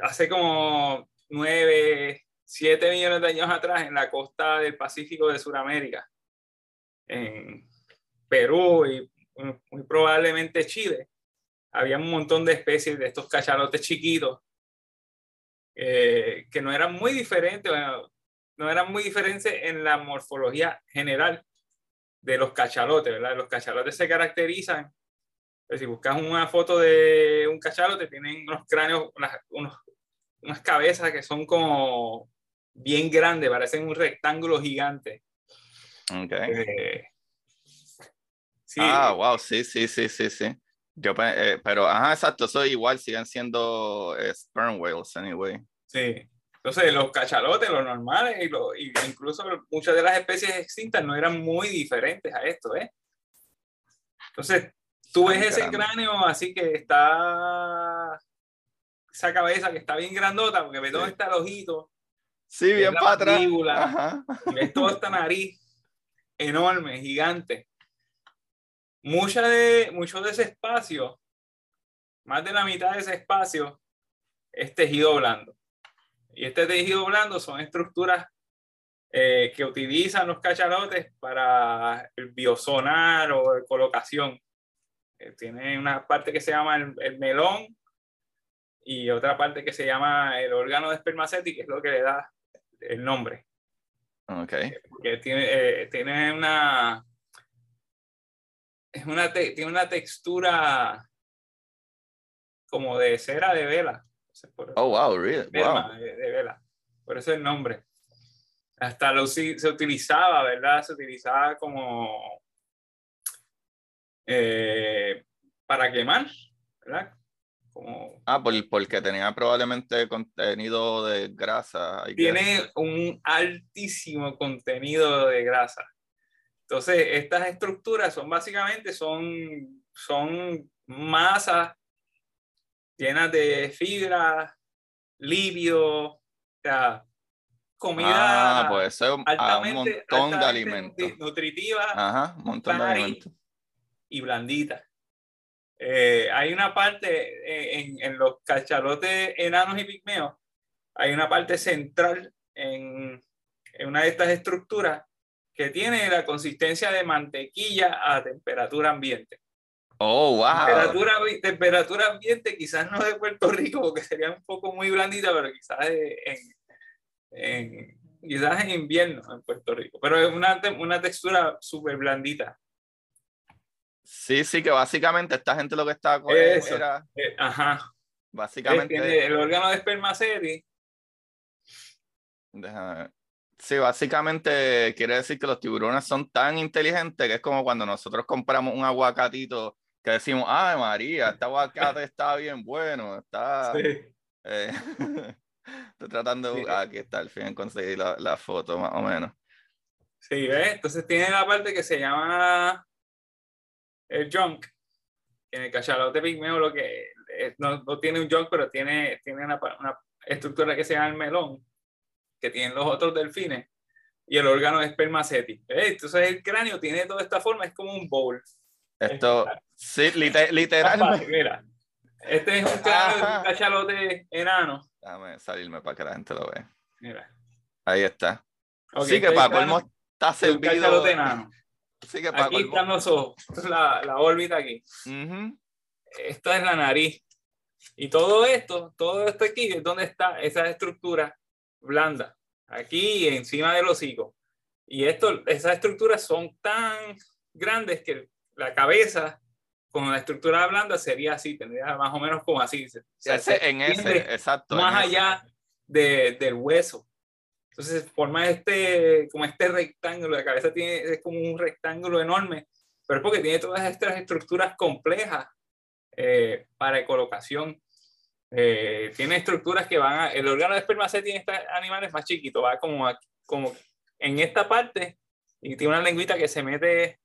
hace como 9, 7 millones de años atrás en la costa del Pacífico de Sudamérica, en Perú y muy probablemente Chile. Había un montón de especies de estos cachalotes chiquitos eh, que no eran muy diferentes, no eran muy diferentes en la morfología general de los cachalotes, ¿verdad? Los cachalotes se caracterizan, pues si buscas una foto de un cachalote, tienen unos cráneos, unas, unas cabezas que son como bien grandes, parecen un rectángulo gigante. Okay. Eh, Ah, wow, sí, sí, sí, sí, sí. Yo, eh, pero, ajá, exacto, eso igual siguen siendo eh, sperm whales, anyway. Sí. Entonces, los cachalotes, los normales, y, y incluso muchas de las especies extintas no eran muy diferentes a esto, ¿eh? Entonces, tú ves ese cráneo así que está, esa cabeza que está bien grandota, porque ves dónde está el ojito. Sí, bien para atrás. Y ves toda esta nariz enorme, gigante. Mucha de, mucho de ese espacio, más de la mitad de ese espacio, es tejido blando. Y este tejido blando son estructuras eh, que utilizan los cachalotes para el biosonar o colocación. Eh, tiene una parte que se llama el, melón y otra parte que se llama el órgano de espermaceti, que es lo que le da el nombre. Okay. Eh, porque tiene, tiene una es una tiene una textura como de cera de vela. Oh, wow, really? Wow. De, vela. Por eso el nombre. Hasta lo, se utilizaba, ¿verdad? Se utilizaba como eh, para quemar, ¿verdad? Como, ah, por, porque tenía probablemente contenido de grasa. Tiene un altísimo contenido de grasa. Entonces, estas estructuras son básicamente, son, son masas llenas de fibra, lípido, o sea, comida ah, pues altamente, un montón de alimentos. Nutritiva, Ajá, un montón de alimentos. Y blandita. Eh, hay una parte eh, en, en, los cachalotes enanos y pigmeos, hay una parte central en, en una de estas estructuras que tiene la consistencia de mantequilla a temperatura ambiente. Oh, wow. Temperatura, temperatura ambiente, quizás no de Puerto Rico, porque sería un poco muy blandita, pero quizás en, en quizás en invierno en Puerto Rico. Pero es una, una textura súper blandita. Sí, sí, que básicamente esta gente lo que está con era, eh, ajá. Básicamente. el órgano de espermaceti. Déjame ver. Sí, básicamente quiere decir que los tiburones son tan inteligentes que es como cuando nosotros compramos un aguacatito que decimos, ay María, este aguacate está bien bueno, está... Sí. Eh, estoy tratando de... aquí está, al fin conseguir la, la, foto más o menos. Sí, ¿ves? Entonces tiene la parte que se llama el junk. En el cachalote pigmeo lo que no, no, tiene un junk, pero tiene, tiene una, una estructura que se llama el melón que tienen los otros delfines y el órgano de espermaceti. Entonces el cráneo tiene toda esta forma, es como un bowl. Esto, sí, literalmente. Mira, este es un cachalote enano. Déjame salirme para que la gente lo vea. Mira. Ahí está. sí, que para colmo está servido. Un cachalote enano. Sí, que para aquí están los ojos. la, la órbita aquí. Esta es la nariz. Y todo esto, todo esto aquí es donde está esa estructura blanda, aquí encima del hocico. Y esto, esas estructuras son tan grandes que la cabeza con la estructura blanda sería así, tendría más o menos como así. en ese, exacto. Más allá de, del hueso. Entonces forma este, como este rectángulo, la cabeza tiene, es como un rectángulo enorme, pero es porque tiene todas estas estructuras complejas eh, para colocación. Eh, tiene estructuras que van a, el órgano de espermaceti en estos animales más chiquito, va como, como en esta parte y tiene una lengüita que se mete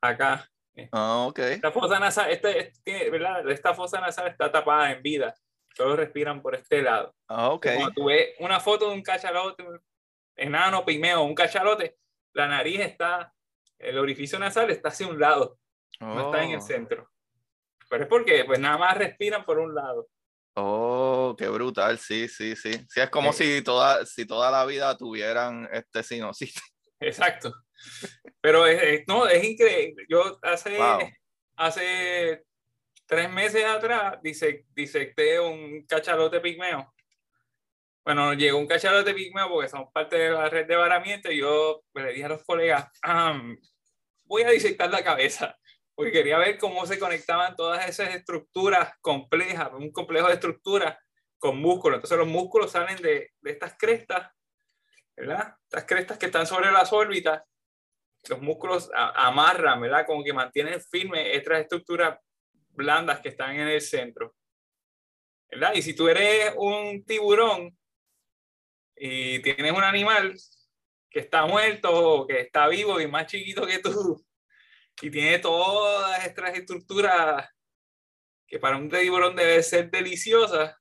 acá. Ah, ok. Esta fosa nasal, este, este ¿verdad? esta fosa nasal está tapada en vida. Todos respiran por este lado. Ah, ok. Cuando tú ves una foto de un cachalote, enano, pigmeo, un cachalote, la nariz está, el orificio nasal está hacia un lado, no está en el oh. centro. Pero es porque pues nada más respiran por un lado. Oh, qué brutal, sí, sí, sí. Sí, es como si, toda, si toda la vida tuvieran este sinusitis. Exacto. Pero es, no, es increíble. Yo hace, hace tres meses atrás disecté un cachalote pigmeo. Bueno, llegó un cachalote pigmeo porque somos parte de la red de varamiento y yo pues, le dije a los colegas, ah, voy a disectar la cabeza porque quería ver cómo se conectaban todas esas estructuras complejas, un complejo de estructuras con músculos. Entonces los músculos salen de, de estas crestas, ¿verdad? Estas crestas que están sobre las órbitas, los músculos amarran, ¿verdad? Como que mantienen firme estas estructuras blandas que están en el centro. ¿verdad? Y si tú eres un tiburón y tienes un animal que está muerto o que está vivo y más chiquito que tú y tiene todas estas estructuras que para un tiburón debe ser deliciosas, pues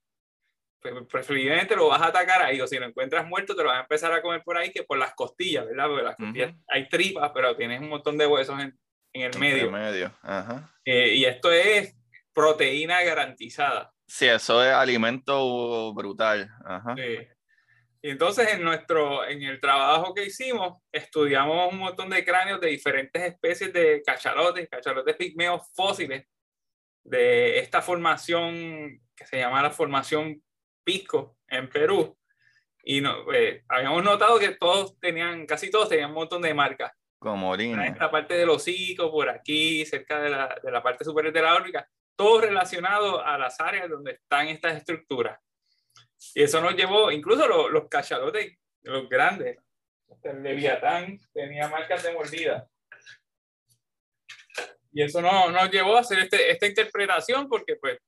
preferiblemente lo vas a atacar ahí o si lo encuentras muerto te lo vas a empezar a comer por ahí que por las costillas, ¿verdad? Porque las costillas hay tripas, pero tienes un montón de huesos en, en el medio. En medio. Ajá. Eh, y esto es proteína garantizada. Sí, eso es alimento brutal. Ajá. Sí. Y entonces en nuestro, en el trabajo que hicimos, estudiamos un montón de cráneos de diferentes especies de cachalotes, cachalotes pigmeos fósiles, de esta formación que se llama la formación Pisco en Perú. Y no, eh, habíamos notado que todos tenían, casi todos tenían un montón de marcas. Como orina. En esta parte del hocico, por aquí, cerca de la, de la parte superior de la órbita, todo relacionado a las áreas donde están estas estructuras. Y eso nos llevó, incluso los, los cachalotes, los grandes, el Leviatán tenía marcas de mordida. Y eso no, nos llevó a hacer este, esta interpretación porque, pues,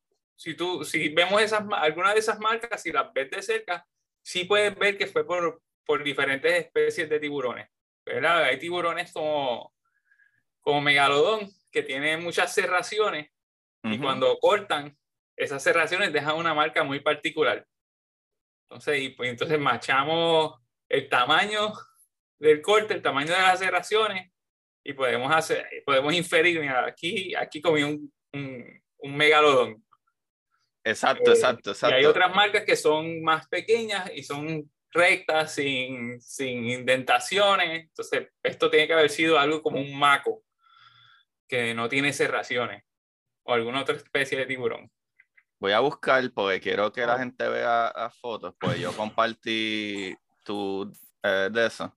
si, tú, si vemos esas, algunas de esas marcas, si las ves de cerca, sí puedes ver que fue por, por diferentes especies de tiburones. ¿verdad? Hay tiburones como, como megalodón que tienen muchas cerraciones y cuando cortan, esas cerraciones dejan una marca muy particular. Entonces, y pues, entonces machamos el tamaño del corte, el tamaño de las cerraciones y podemos, hacer, podemos inferir, mira, aquí, aquí comí un, un, megalodón. Exacto, eh, exacto, exacto. Y hay otras marcas que son más pequeñas y son rectas, sin, sin indentaciones. Entonces, esto tiene que haber sido algo como un maco, que no tiene cerraciones, o alguna otra especie de tiburón. Voy a buscar porque quiero que la gente vea las fotos, pues yo compartí tu eh, de eso.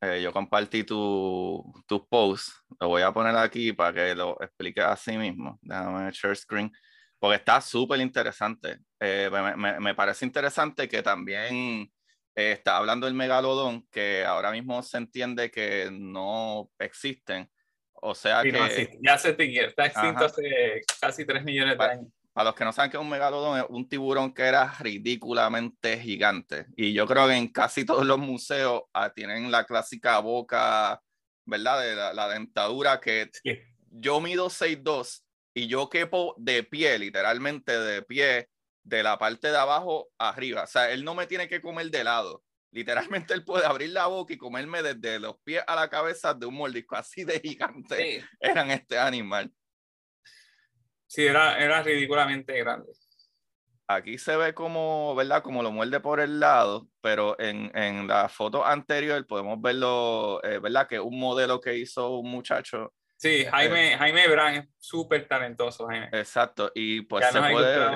Eh, yo compartí tu, tu post, lo voy a poner aquí para que lo explique a sí mismo. Déjame share screen, porque está súper interesante. Eh, me, me, parece interesante que también está hablando del megalodón, que ahora mismo se entiende que no existen. O sea que. ya se está extinto hace casi 3 millones de años. Para los que no saben que es un megalodón, es un tiburón que era ridículamente gigante. Y yo creo que en casi todos los museos ah, tienen la clásica boca, ¿verdad? De la, dentadura que yo mido 6'2 y yo quepo de pie, literalmente de pie, de la parte de abajo arriba. O sea, él no me tiene que comer de lado. Literalmente él puede abrir la boca y comerme desde los pies a la cabeza de un mordisco. Así de gigante eran este animal. Sí, era, era ridículamente grande. Aquí se ve como, ¿verdad? Como lo muerde por el lado, pero en, en la foto anterior podemos verlo, eh, ¿verdad? Que un modelo que hizo un muchacho. Sí, eh, Jaime, Jaime Brand es súper talentoso, Jaime. Exacto, y pues se puede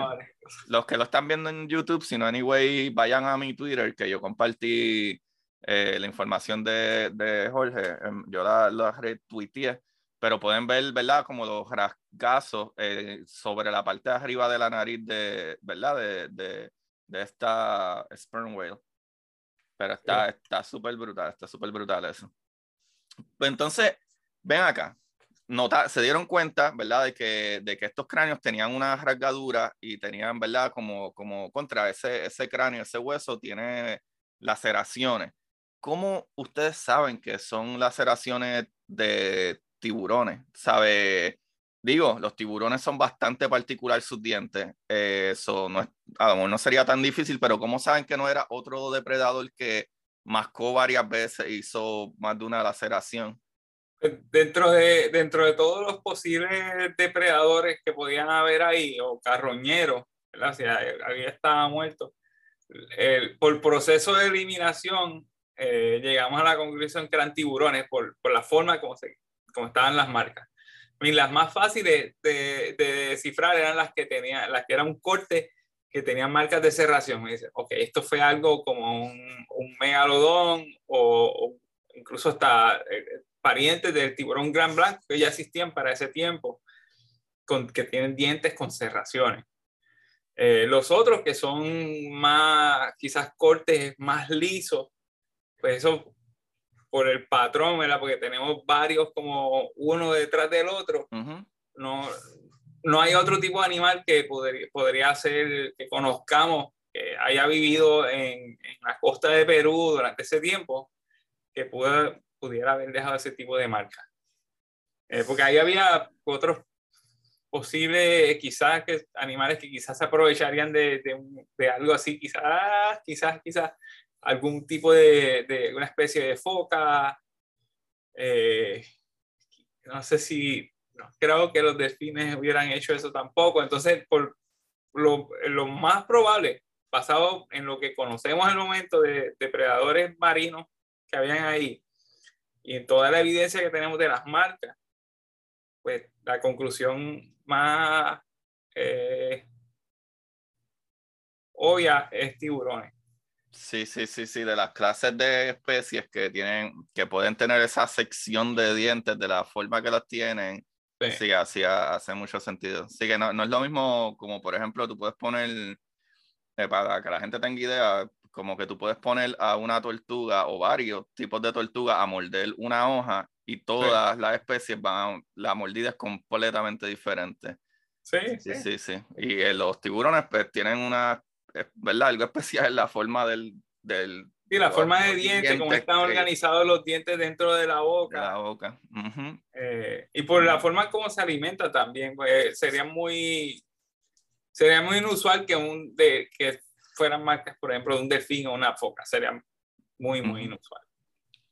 Los que lo están viendo en YouTube, si no, anyway, vayan a mi Twitter, que yo compartí eh, la información de, de Jorge, em, yo la, la retuiteé pero pueden ver, ¿verdad? Como los rasgazos eh, sobre la parte de arriba de la nariz de, ¿verdad? De, de, de esta sperm whale. Pero está súper brutal, está súper brutal eso. Pues entonces, ven acá. Nota, se dieron cuenta, ¿verdad? De que, de que estos cráneos tenían una rasgadura y tenían, ¿verdad? Como, como contra ese, ese cráneo, ese hueso, tiene laceraciones. ¿Cómo ustedes saben que son laceraciones de tiburones, ¿sabe? Digo, los tiburones son bastante particular sus dientes. Eso no es, a lo mejor no sería tan difícil, pero ¿cómo saben que no era otro depredador que mascó varias veces y hizo más de una laceración? Dentro de, dentro de todos los posibles depredadores que podían haber ahí, o carroñeros, ¿verdad? si había estaba muerto, el, por proceso de eliminación eh, llegamos a la conclusión que eran tiburones por, por la forma como se, como estaban las marcas. Y las más fáciles de, de, descifrar eran las que tenían, las que eran un corte que tenían marcas de cerración. Me dice, ok, esto fue algo como un, un megalodón o, incluso hasta eh, parientes del tiburón gran blanco que ya existían para ese tiempo, con, que tienen dientes con cerraciones. Eh, los otros que son más, quizás cortes más lisos, pues eso por el patrón, ¿verdad? Porque tenemos varios como uno detrás del otro. No, no hay otro tipo de animal que podría, podría ser que conozcamos, que haya vivido en, en la costa de Perú durante ese tiempo, que pueda, pudiera haber dejado ese tipo de marca. Eh, porque ahí había otros posibles, quizás, que, animales que quizás se aprovecharían de, de, de algo así, quizás, quizás, quizás algún tipo de, de una especie de foca. Eh, no sé si, no creo que los delfines hubieran hecho eso tampoco. Entonces, por lo, lo más probable, basado en lo que conocemos en el momento de depredadores marinos que habían ahí y en toda la evidencia que tenemos de las marcas, pues la conclusión más eh, obvia es tiburones. Sí, sí, sí, sí, de las clases de especies que tienen, que pueden tener esa sección de dientes de la forma que las tienen, sí, así hace mucho sentido. Sí, que no, no, es lo mismo como, por ejemplo, tú puedes poner, eh, para que la gente tenga idea, como que tú puedes poner a una tortuga o varios tipos de tortuga a morder una hoja y todas las especies van, la mordida es completamente diferente. Sí, sí, sí. sí. Y eh, los tiburones pues tienen una ¿verdad? Algo especial en la forma del... del sí, la forma de diente, cómo están organizados los dientes dentro de la boca. la boca. eh, y por la forma como se alimenta también, pues sería muy... Sería muy inusual que, un, de, que fueran marcas, por ejemplo, de un delfín o una foca. Sería muy, muy inusual.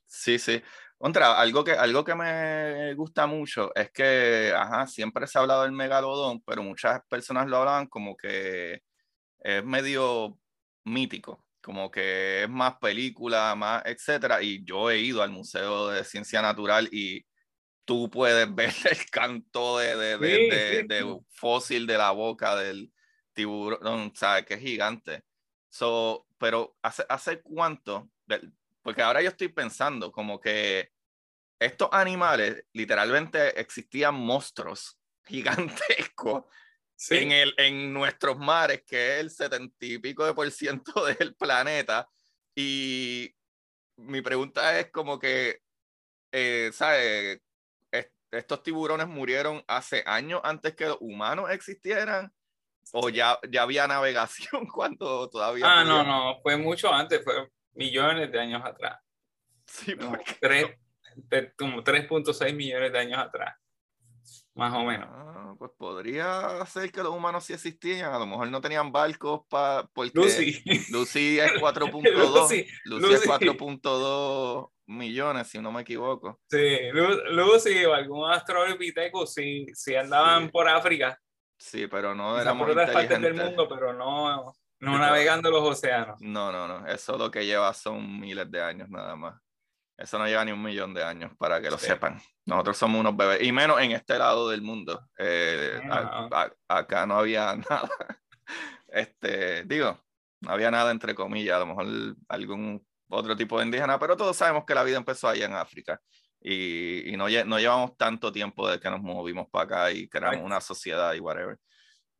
Sí, sí. Contra, algo que, algo que me gusta mucho es que, ajá, siempre se ha hablado del megalodón, pero muchas personas lo hablaban como que es medio mítico, como que es más película, más etcétera. Y yo he ido al Museo de Ciencia Natural y tú puedes ver el canto de, de, de, de fósil de la boca del tiburón, ¿sabes? Que es gigante. So, pero ¿hace, ¿hace cuánto? Porque ahora yo estoy pensando como que estos animales, literalmente existían monstruos gigantescos en, el, en nuestros mares, que es el setenta y pico de por ciento del planeta. Y mi pregunta es como que, eh, ¿sabes? estos tiburones murieron hace años antes que los humanos existieran o ya, ya había navegación cuando todavía ah no no fue mucho antes fue millones de años atrás sí como 3.6 millones de años atrás más o menos. Ah, pues podría ser que los humanos sí existían, a lo mejor no tenían barcos para... Lucy. Lucy es 4.2. Lucy, es 4.2 millones, si no me equivoco. Sí, Lucy o algún astropithecus sí, sí andaban por África. Sí, pero no éramos por otras partes del mundo, pero no, no navegando los océanos. No, no, no. Eso lo que lleva son miles de años nada más. Eso no lleva ni un millón de años, para que lo sepan. Nosotros somos unos bebés, y menos en este lado del mundo. Eh, acá no había nada. Este, digo, no había nada entre comillas, a lo mejor algún otro tipo de indígena, pero todos sabemos que la vida empezó allá en África. Y, y no, no, llevamos tanto tiempo de que nos movimos para acá y creamos una sociedad y whatever.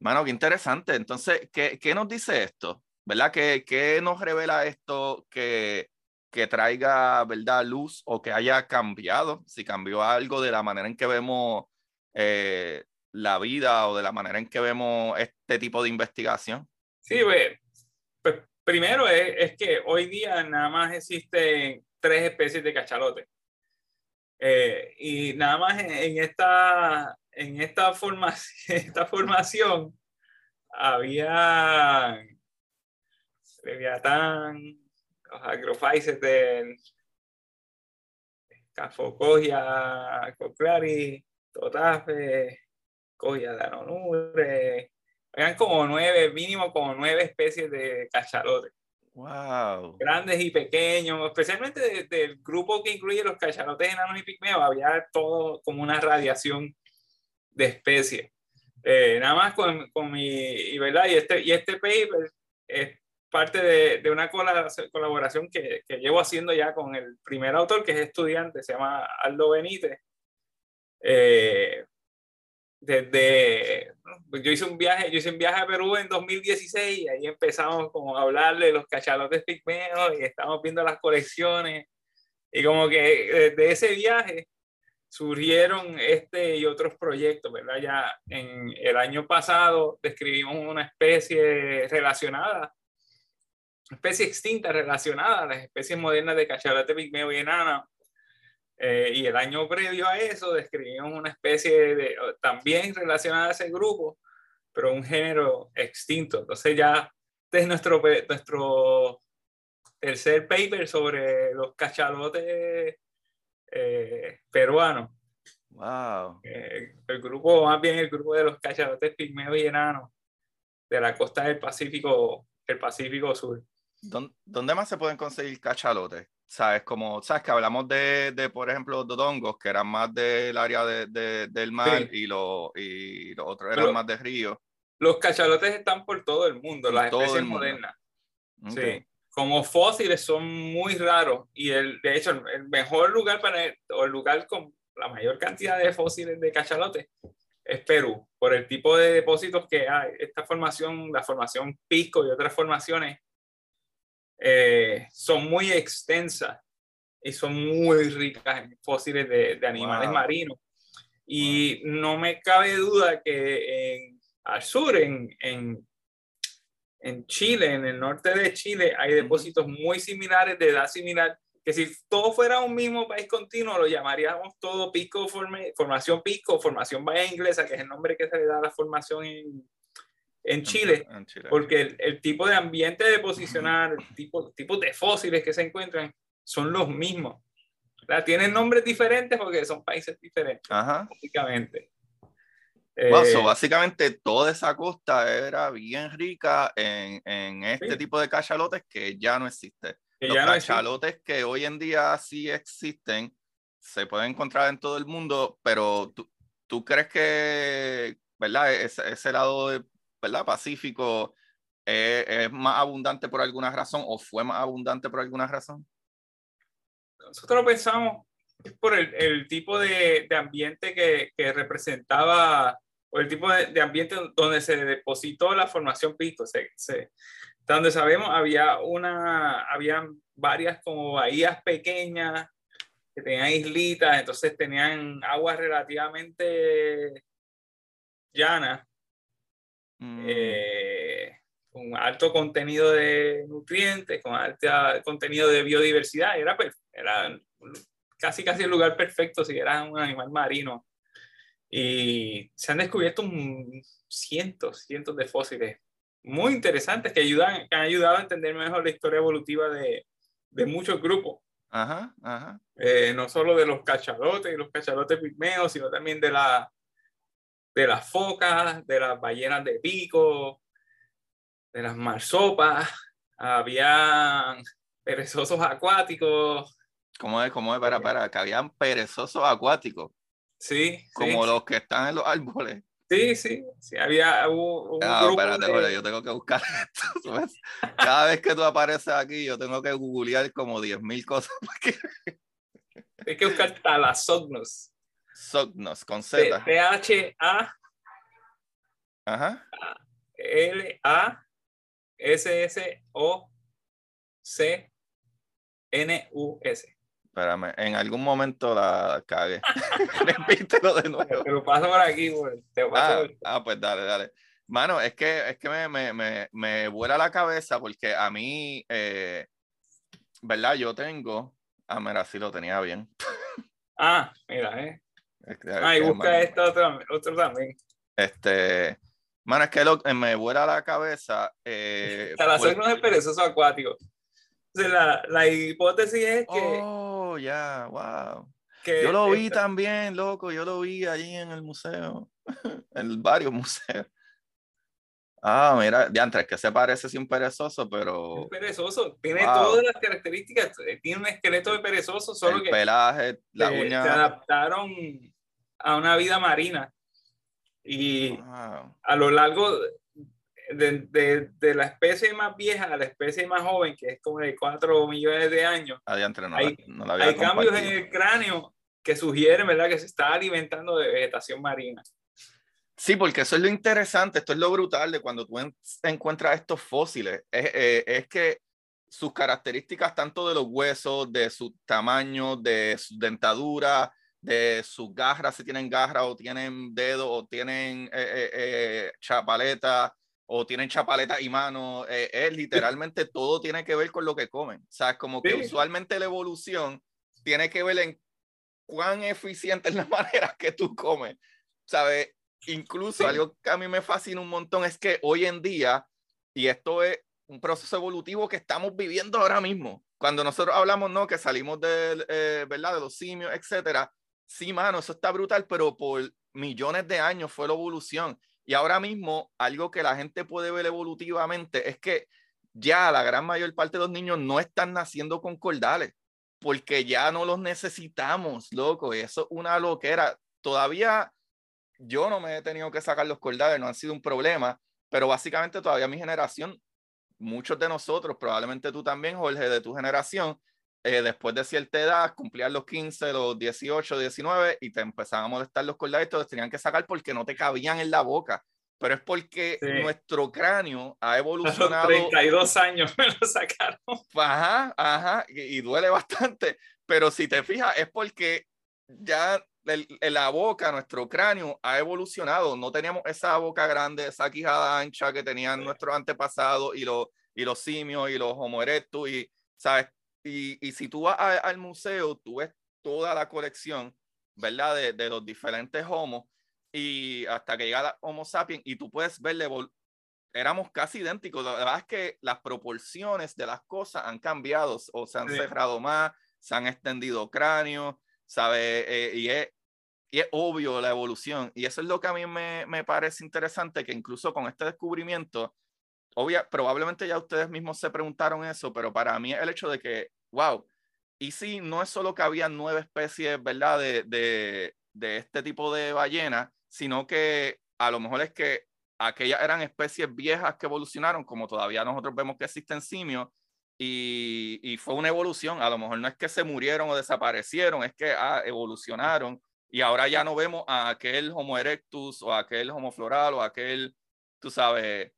Mano, qué interesante. Entonces, ¿qué, qué nos dice esto? ¿Verdad? ¿Qué, ¿Qué nos revela esto que que traiga, ¿verdad?, luz o que haya cambiado, si cambió algo de la manera en que vemos eh, la vida o de la manera en que vemos este tipo de investigación? Sí, pues, pues primero es, es, que hoy día nada más existen tres especies de cachalote. Eh, y nada más en, esta, en esta, formación, esta formación había Leviatán, los agrofaices del Cafocogia, Coclari, Totafe, Cogia de Anonure. Eran como nueve, mínimo como nueve especies de cachalotes. Wow. Grandes y pequeños, especialmente del grupo que incluye los cachalotes enanos y pigmeos, había todo como una radiación de especies. Eh, nada más con, con mi, y, ¿verdad? Y este, y este paper es parte de, de una colaboración que, que, llevo haciendo ya con el primer autor, que es estudiante, se llama Aldo Benítez. Eh, desde, yo hice un viaje, yo hice un viaje a Perú en 2016 y ahí empezamos como a hablar de los cachalotes pigmeos y estamos viendo las colecciones Y como que de ese viaje surgieron este y otros proyectos, ¿verdad? Ya en el año pasado describimos una especie relacionada, especie extinta relacionada a las especies modernas de cachalote pigmeo y enana. Eh, y el año previo a eso describimos una especie de, también relacionada a ese grupo, pero un género extinto. Entonces ya este es nuestro, nuestro tercer paper sobre los cachalotes eh, peruano. Wow. Eh, el grupo, más bien el grupo de los cachalotes pigmeos y enanos de la costa del Pacífico, el Pacífico Sur. ¿Dónde más se pueden conseguir cachalotes? ¿Sabes? Como, ¿sabes? Que hablamos de, de por ejemplo, los dodongos, que eran más del área de, de, del mar y, lo, y los otros eran más de río. Los cachalotes están por todo el mundo, las especies modernas. Sí como fósiles son muy raros y el, de hecho el mejor lugar para o el lugar con la mayor cantidad de fósiles de cachalotes es Perú, por el tipo de depósitos que hay. Esta formación, la formación Pisco y otras formaciones eh, son muy extensas y son muy ricas en fósiles de, de animales marinos. Y no me cabe duda que en, al sur, en, en en Chile, en el norte de Chile, hay depósitos muy similares, de edad similar, que si todo fuera un mismo país continuo, lo llamaríamos todo pico, formación pico, formación bahía inglesa, que es el nombre que se le da a la formación en, en Chile, porque el, tipo de ambiente deposicional, el tipo, tipo de fósiles que se encuentran son los mismos. La tienen nombres diferentes porque son países diferentes, básicamente. Eh, básicamente toda esa costa era bien rica en, en este tipo de cachalotes que ya no existe. Los cachalotes que hoy en día sí existen se pueden encontrar en todo el mundo, pero tú, tú crees que, ¿verdad? Ese, ese lado de, ¿verdad? Pacífico es, es, más abundante por alguna razón o fue más abundante por alguna razón? Nosotros pensamos por el, el tipo de, de ambiente que, que representaba o el tipo de, ambiente donde se depositó la formación pico. Se, se, donde sabemos había una, había varias como bahías pequeñas que tenían islitas, entonces tenían aguas relativamente llanas, mm. eh, con alto contenido de nutrientes, con alto contenido de biodiversidad. Era, era casi casi el lugar perfecto si eras un animal marino y se han descubierto cientos, cientos de fósiles muy interesantes que, ayudan, que han ayudado a entender mejor la historia evolutiva de, de muchos grupos. Ajá, ajá. Eh, no solo de los cachalotes y los cachalotes pigmeos, sino también de, la, de las focas, de las ballenas de pico, de las marsopas. Había perezosos acuáticos. ¿Cómo es? ¿Cómo es? Para, para, que habían perezosos acuáticos. Sí. Como los que están en los árboles. Sí, sí, sí, había un, ah, grupo espérate, yo tengo que buscar esto. Cada vez que tú apareces aquí, yo tengo que googlear como 10.000 cosas. Hay que buscar Talasognos. Sognos, con Z. T-H-A. Ajá. L-A-S-S-O-C-N-U-S. Espérame, en algún momento la cagué. Repítelo de nuevo. Te lo paso por aquí, güey. Ah, ah, pues dale, dale. Mano, es que, es que me, me, me, me vuela la cabeza porque a mí, eh, ¿verdad? Yo tengo. Ah, mira, sí lo tenía bien. Ah, mira, eh. Ah, y busca esto otro, otro, también. Este. Mano, es que lo, me vuela la cabeza. Eh, la pues, no es perezoso acuático. O sea, la, la hipótesis es que. Oh ya, wow. yo lo vi también, loco, yo lo vi allí en el museo, en varios museos. Ah, mira, de que se parece sin perezoso, pero. Es perezoso, tiene todas las características, eh, tiene un esqueleto de perezoso, solo el que. pelaje, la uña. Se adaptaron a una vida marina. Y a lo largo de, de, la especie más vieja a la especie más joven, que es como de 4 millones de años, hay, hay cambios en el cráneo que sugieren ¿verdad? que se está alimentando de vegetación marina. Sí, porque eso es lo interesante, esto es lo brutal de cuando tú encuentras estos fósiles, es, eh, es que sus características tanto de los huesos, de su tamaño, de su dentadura, de sus garras, si tienen garras o tienen dedos o tienen eh, eh, chapaleta o tienen chapaleta y mano, es literalmente todo tiene que ver con lo que comen. O sea, es como que usualmente la evolución tiene que ver en cuán eficiente es la manera que tú comes. ¿Sabes? Incluso algo que a mí me fascina un montón es que hoy en día, y esto es un proceso evolutivo que estamos viviendo ahora mismo, cuando nosotros hablamos, ¿no? Que salimos de, eh, ¿verdad? De los simios, etcétera. Sí, mano, eso está brutal, pero por millones de años fue la evolución. Y ahora mismo, algo que la gente puede ver evolutivamente es que ya la gran mayor parte de los niños no están naciendo con cordales, porque ya no los necesitamos, loco. Y eso es una loquera. Todavía yo no me he tenido que sacar los cordales, no han sido un problema, pero básicamente todavía mi generación, muchos de nosotros, probablemente tú también, Jorge, de tu generación, eh, después de cierta edad, cumplían los 15, los 18, 19 y te empezaban a molestar los te los tenían que sacar porque no te cabían en la boca. Pero es porque nuestro cráneo ha evolucionado. A los 32 años me lo sacaron. Ajá, ajá, y, y duele bastante. Pero si te fijas, es porque ya en la boca, nuestro cráneo ha evolucionado. No teníamos esa boca grande, esa quijada ancha que tenían nuestros antepasados y los, y los simios y los Homo erectus. Y, ¿sabes? Y, y si tú vas al museo, tú ves toda la colección, ¿verdad? De, de los diferentes homos y hasta que llega la Homo sapiens y tú puedes verle, éramos casi idénticos. La verdad es que las proporciones de las cosas han cambiado o se han cerrado más, se han extendido cráneos, ¿sabes? Eh, y es, y es obvio la evolución. Y eso es lo que a mí me, me parece interesante, que incluso con este descubrimiento, obvia, probablemente ya ustedes mismos se preguntaron eso, pero para mí el hecho de que, wow, y sí, no es solo que había nueve especies, ¿verdad? De, de, de este tipo de ballena, sino que a lo mejor es que aquellas eran especies viejas que evolucionaron, como todavía nosotros vemos que existen simios, y, y, fue una evolución. A lo mejor no es que se murieron o desaparecieron, es que ah, evolucionaron y ahora ya no vemos a aquel Homo erectus o a aquel Homo floral o aquel, tú sabes,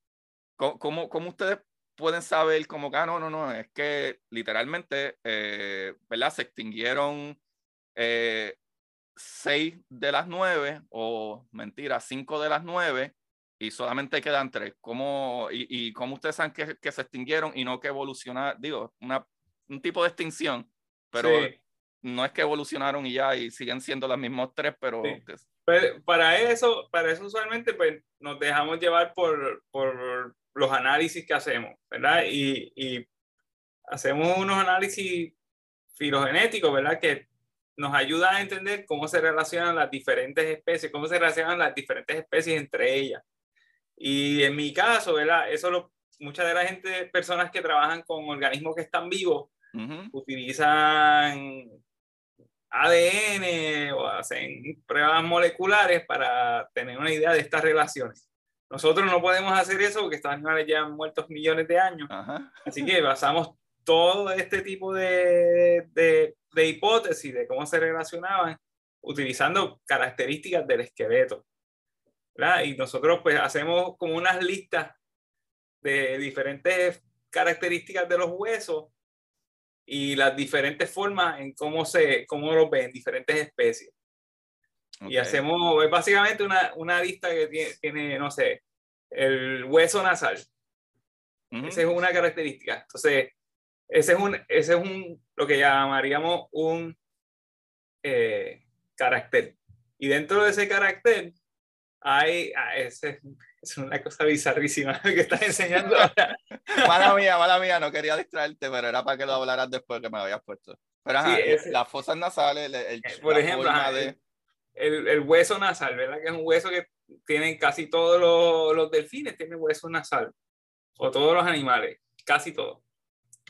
¿cómo, cómo ustedes pueden saber como que, ah, no, no, no, es que literalmente, eh, ¿verdad? Se extinguieron eh, seis de las nueve o mentira, cinco de las nueve y solamente quedan tres. ¿Cómo, y, y cómo ustedes saben que, que, se extinguieron y no que evolucionaron? Digo, una, un tipo de extinción, pero no es que evolucionaron y ya y siguen siendo las mismas tres, pero... Pues, para eso, para eso usualmente pues, nos dejamos llevar por, por los análisis que hacemos, ¿verdad? Y, y hacemos unos análisis filogenéticos, ¿verdad? Que nos ayuda a entender cómo se relacionan las diferentes especies, cómo se relacionan las diferentes especies entre ellas. Y en mi caso, ¿verdad? Eso lo, muchas de la gente, personas que trabajan con organismos que están vivos, utilizan ADN o hacen pruebas moleculares para tener una idea de estas relaciones. Nosotros no podemos hacer eso porque estos animales ya han muerto millones de años. Así que basamos todo este tipo de, de, de, hipótesis de cómo se relacionaban utilizando características del esqueleto. Y nosotros pues hacemos como unas listas de diferentes características de los huesos y las diferentes formas en cómo, se, cómo los ven diferentes especies. Y hacemos, es básicamente una, una lista que tiene, tiene, no sé, el hueso nasal. Esa es una característica. Entonces, ese es un, ese es un lo que llamaríamos un eh, carácter. Y dentro de ese carácter hay, ah, ese, es una cosa bizarrísima que estás enseñando. mala mía, mala mía, no quería distraerte, pero era para que lo hablaras después que me habías puesto. Pero ajá, las fosas nasales, el, eh, por ejemplo, el, el, hueso nasal, ¿verdad? Que es un hueso que tienen casi todos los, los delfines, tienen hueso nasal, o todos los animales, casi todos.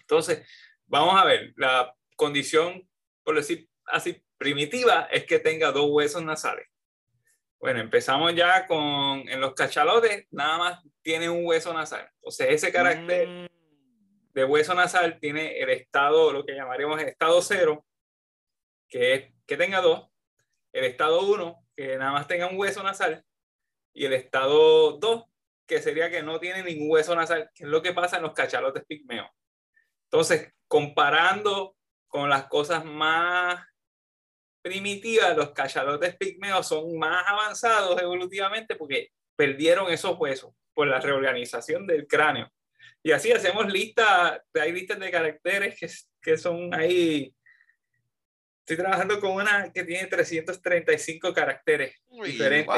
Entonces, vamos a ver, la condición, por decir así, primitiva es que tenga dos huesos nasales. Bueno, empezamos ya con, en los cachalotes, nada más tiene un hueso nasal. Entonces, ese carácter mm. de hueso nasal tiene el estado, lo que llamaríamos el estado cero, que es que tenga dos, el estado uno, que nada más tenga un hueso nasal, y el estado dos, que sería que no tiene ningún hueso nasal, que es lo que pasa en los cachalotes pigmeos. Entonces, comparando con las cosas más primitivas, los cachalotes pigmeos son más avanzados evolutivamente porque perdieron esos huesos por la reorganización del cráneo. Y así hacemos listas, hay listas de caracteres que, que son ahí. Estoy trabajando con una que tiene 335 caracteres diferentes,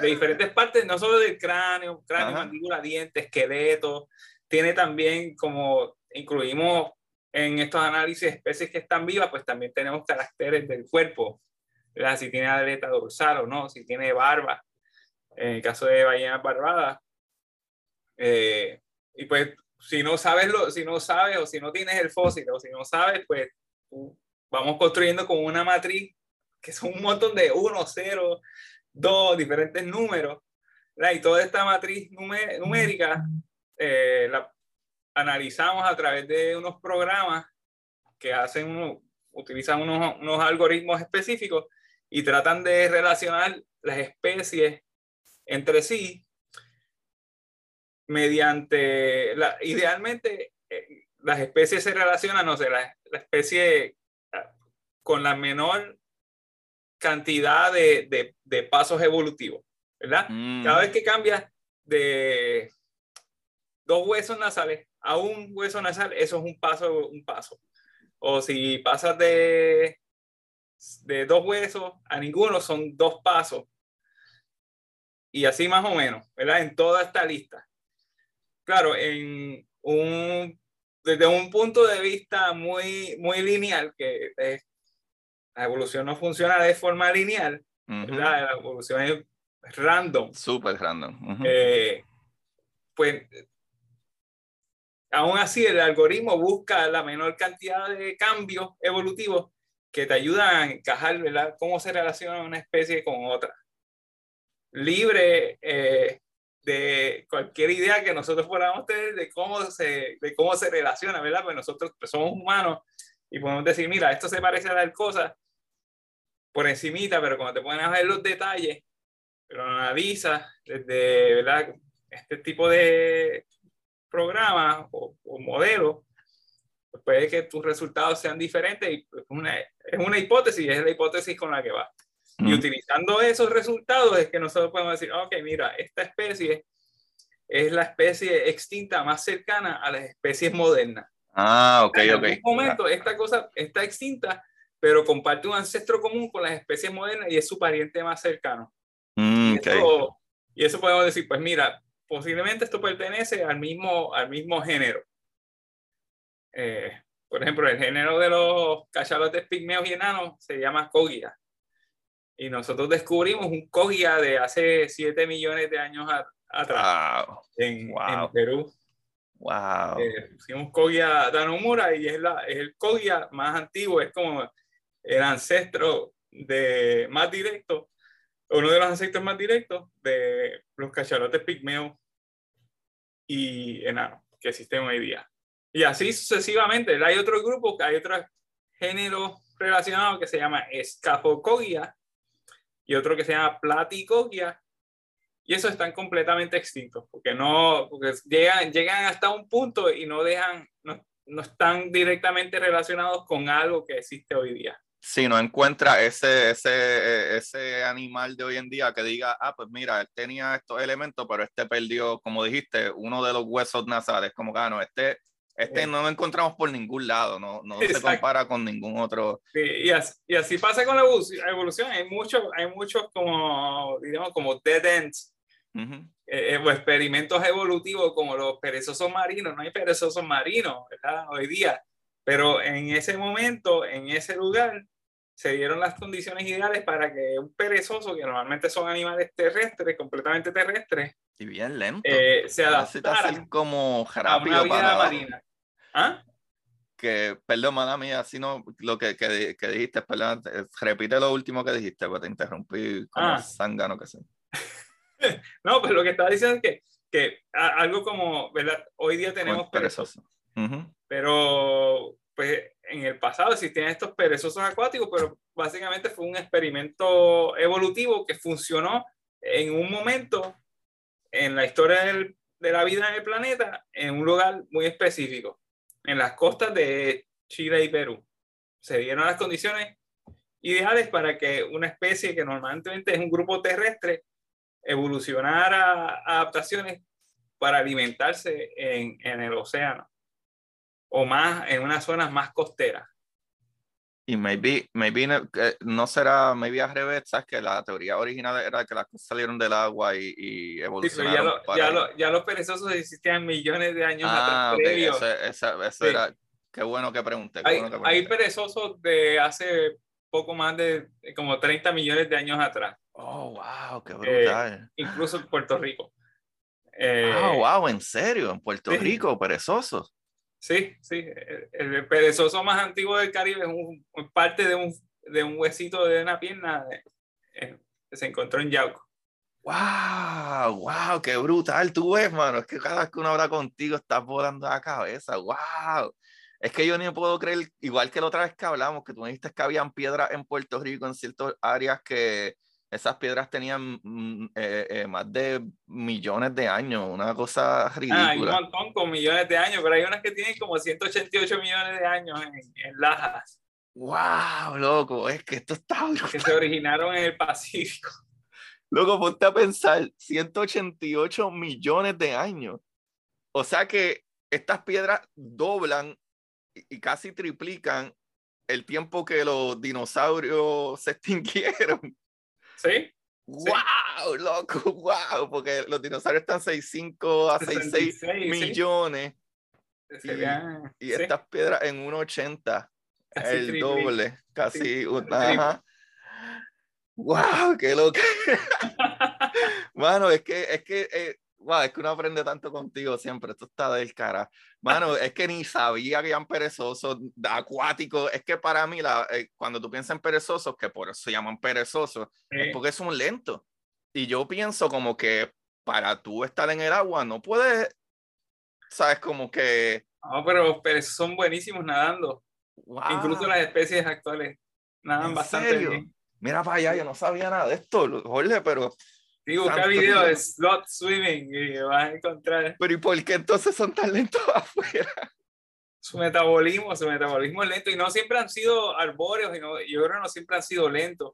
de diferentes partes, no solo del cráneo, cráneo, mandíbula, dientes, esqueleto. Tiene también como incluimos en estos análisis especies que están vivas, pues también tenemos caracteres del cuerpo, ¿verdad? si tiene aleta dorsal o no, si tiene barba, en el caso de ballenas barbadas. Eh, y pues si no sabes lo, si no sabes o si no tienes el fósil o si no sabes, pues vamos construyendo con una matriz que son un montón de 1, 0, 2, diferentes números. ¿verdad? Y toda esta matriz numérica eh, la analizamos a través de unos programas que hacen uno, utilizan unos, unos algoritmos específicos y tratan de relacionar las especies entre sí mediante, la, idealmente, eh, las especies se relacionan, no sé, la, especie ah, con la menor cantidad de, de, de pasos evolutivos, ¿verdad? Mm. Cada vez que cambia de dos huesos nasales a un hueso nasal, eso es un paso, un paso. O si pasas de, de dos huesos a ninguno, son dos pasos. Y así más o menos, ¿verdad? En toda esta lista. Claro, en un, desde un punto de vista muy, muy lineal, que la evolución no funciona de forma lineal, ¿verdad? La evolución es random. Súper random. Eh, pues aún así el algoritmo busca la menor cantidad de cambios evolutivos que te ayudan a encajar, ¿verdad? Cómo se relaciona una especie con otra. Libre eh, de cualquier idea que nosotros podamos tener de cómo se, de cómo se relaciona, ¿verdad? Pues nosotros pues, somos humanos y podemos decir, mira, esto se parece a tal cosa por encimita, pero cuando te pones a ver los detalles, lo analizas desde, ¿verdad? Este tipo de, programa o, modelo, pues puede que tus resultados sean diferentes y es una, es una hipótesis, es la hipótesis con la que va. Y utilizando esos resultados es que nosotros podemos decir, ok, mira, esta especie es la especie extinta más cercana a las especies modernas. Ah, ok, en ok. En momento, esta cosa está extinta, pero comparte un ancestro común con las especies modernas y es su pariente más cercano. Mm, y, eso, y, eso, podemos decir, pues mira, posiblemente esto pertenece al mismo, al mismo género. Eh, por ejemplo, el género de los cachalotes pigmeos y enanos se llama Cogia. Y nosotros descubrimos un Cogia de hace 7 millones de años atrás en, Perú. Wow. Eh, pusimos Cogia Danomura y es, la, es el Cogia más antiguo, es como el ancestro de, más directo uno de los ancestros más directos de los cachalotes pigmeos y enanos que existen hoy día. Y así sucesivamente. Hay otro grupo, hay otro género relacionado que se llama Escapocogia y otro que se llama Platicogia. Y esos están completamente extintos porque no porque llegan, llegan hasta un punto y no dejan, no, no están directamente relacionados con algo que existe hoy día si no encuentra ese, ese, ese animal de hoy en día que diga, ah, pues mira, él tenía estos elementos, pero este perdió, como dijiste, uno de los huesos nasales, como que, ah, no, este, este no lo encontramos por ningún lado, no, no se compara con ningún otro. Sí, y, así, y, así, pasa con la evolución, hay muchos, hay muchos como, digamos, como dead ends, eh, eh, o experimentos evolutivos como los perezosos marinos, no hay perezosos marinos, ¿verdad? Hoy día, pero en ese momento, en ese lugar, se dieron las condiciones ideales para que un perezoso, que normalmente son animales terrestres, completamente terrestres, y bien lento, eh, se adaptara como a una vida marina. ¿Ah? Que, perdón, mala mía, sino lo que, que, que, dijiste, perdón, repite lo último que dijiste, porque te interrumpí como ah. zángano que sé. no, pues lo que estaba diciendo es que, que algo como, ¿verdad? Hoy día tenemos perezosos. Pero pues en el pasado existían estos perezosos acuáticos, pero básicamente fue un experimento evolutivo que funcionó en un momento en la historia de la vida en el planeta en un lugar muy específico. en las costas de Chile y Perú. Se dieron las condiciones ideales para que una especie que normalmente es un grupo terrestre evolucionara adaptaciones para alimentarse en, en el océano o más en unas zonas más costeras. Y maybe, maybe no será, maybe al revés, ¿sabes? Que la teoría original era que las cosas salieron del agua y, y evolucionaron. ya, los perezosos existían millones de años ah, atrás. Eso, era, qué bueno que pregunté. hay, perezosos de hace poco más de como 30 millones de años atrás. Oh, wow, qué brutal. Eh, incluso en Puerto Rico. Eh, wow, en serio, en Puerto Rico, perezosos. Sí, sí. El, perezoso más antiguo del Caribe es parte de un, de un huesito de una pierna eh, que se encontró en Yauco. ¡Wow! ¡Wow! ¡Qué brutal tú ves, mano! Es que cada vez que uno habla contigo estás volando la cabeza. ¡Wow! Es que yo ni puedo creer, igual que la otra vez que hablamos, que tú me dijiste que habían piedras en Puerto Rico en ciertas áreas que esas piedras tenían mm, eh, eh, más de millones de años, una cosa ridícula. Ah, hay un montón con millones de años, pero hay unas que tienen como 188 millones de años en, en Lajas. ¡Wow, loco! Es que esto está Que se originaron en el Pacífico. Loco, ponte a pensar, 188 millones de años. O sea que estas piedras doblan y casi triplican el tiempo que los dinosaurios se extinguieron. ¿Sí? ¡Wow! Loco, wow, porque los dinosaurios están 6,5 a 6,6 millones. Y, estas piedras en 1,80. El doble, casi. Una, ¡Wow! ¡Qué loco! Mano, es que, es que eh, wow, es que uno aprende tanto contigo siempre, esto está del cara. Mano, es que ni sabía que eran perezosos, acuáticos. Es que para mí, la, eh, cuando tú piensas en perezosos, que por eso se llaman perezosos, es porque son lentos. Y yo pienso como que para tú estar en el agua no puedes, sabes, como que... No, pero los perezosos son buenísimos nadando. Incluso las especies actuales nadan bastante bien. Mira para allá, yo no sabía nada de esto, Jorge, pero Sí, busca videos de slot swimming y vas a encontrar. Pero ¿y por qué entonces son tan lentos afuera? Su metabolismo, su metabolismo es lento y no siempre han sido arbóreos, y no, yo creo que no siempre han sido lentos.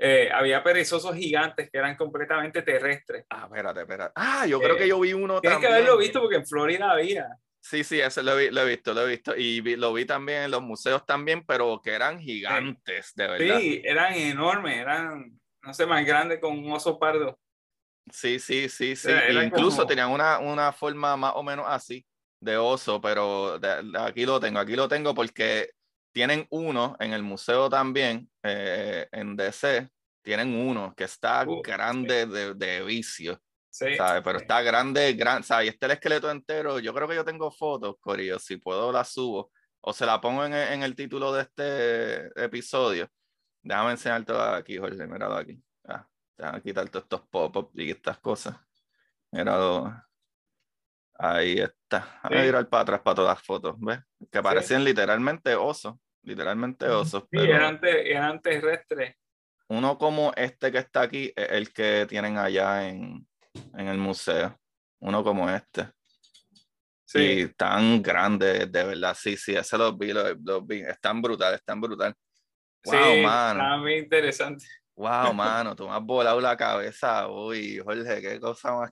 Eh, había perezosos gigantes que eran completamente terrestres. Ah, espérate, espérate. Ah, yo creo que yo vi uno Tienes también. que haberlo visto porque en Florida había. Sí, sí, eso lo, he visto, lo he visto. Y lo vi también en los museos también, pero que eran gigantes, de verdad. Sí, eran enormes, eran, no sé, más grandes con un oso pardo. Sí, sí, sí, sí. Incluso tenían una, una forma más o menos así de oso, pero aquí lo tengo, aquí lo tengo porque tienen uno en el museo también, eh, en DC, tienen uno que está uh, grande de, de, vicio. Sí, ¿sabes? Pero está grande, gran, ¿sabes? Y este el esqueleto entero, yo creo que yo tengo fotos, Corillo, si puedo la subo o se la pongo en, en el título de este episodio. Déjame enseñarte aquí, Jorge, míralo aquí. Ah, a quitar todos estos pop-ups y estas cosas. Mira, ahí está. A ir al para atrás para todas las fotos, ¿ves? Que parecían literalmente osos, literalmente osos. Sí, eran, eran terrestres. Uno como este que está aquí es el que tienen allá en, en el museo. Uno como este. Sí. tan grande, de verdad. Sí, sí, ese los vi, los, vi. Están brutales, están brutal. Wow, sí, mano. muy interesante. Wow, mano, tú me has volado la cabeza. Uy, Jorge, qué cosa más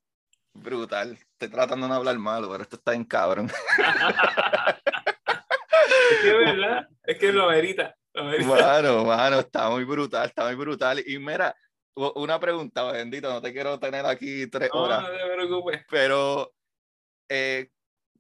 brutal. Estoy tratando de no hablar malo, pero esto está en cabrón. es que verdad, es que lo merita. Mano, mano, está muy brutal, está muy brutal. Y mira, una pregunta, bendito, no te quiero tener aquí tres horas. No, te preocupes. Pero, eh,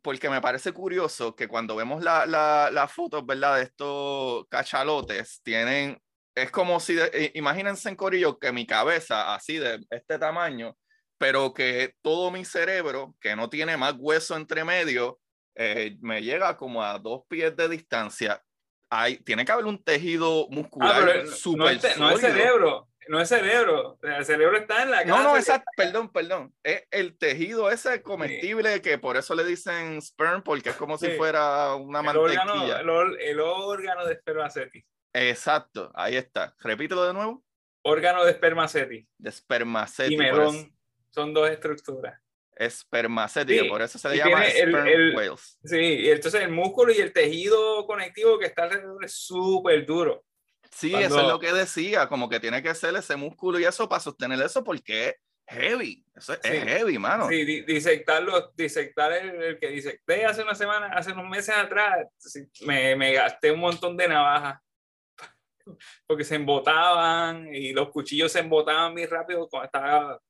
porque me parece curioso que cuando vemos las la, la fotos, ¿verdad? De estos cachalotes, tienen es como si, eh, imagínense en Corillo que mi cabeza, así de este tamaño, pero que todo mi cerebro, que no tiene más hueso entre medio, eh, me llega como a dos pies de distancia. Hay, tiene que haber un tejido muscular ah, súper no, no, es cerebro, no es cerebro. El cerebro está en la No, no, esa, perdón, perdón. Es el tejido ese comestible que por eso le dicen sperm, porque es como si fuera una el mantequilla. Órgano, el, órgano de spermaceti. Exacto, ahí está. Repítelo de nuevo. Órgano de espermaceti. De espermaceti. Y melón. Son dos estructuras. espermacética, por eso se le llama sperm whales. Sí, entonces el músculo y el tejido conectivo que está alrededor es súper duro. Sí, eso es lo que decía, como que tiene que ser ese músculo y eso para sostener eso porque es heavy, eso es, heavy, mano. Sí, disectarlo, disectar el, el, que disecté hace una semana, hace unos meses atrás, me, me gasté un montón de navajas porque se embotaban y los cuchillos se embotaban muy rápido cuando estaba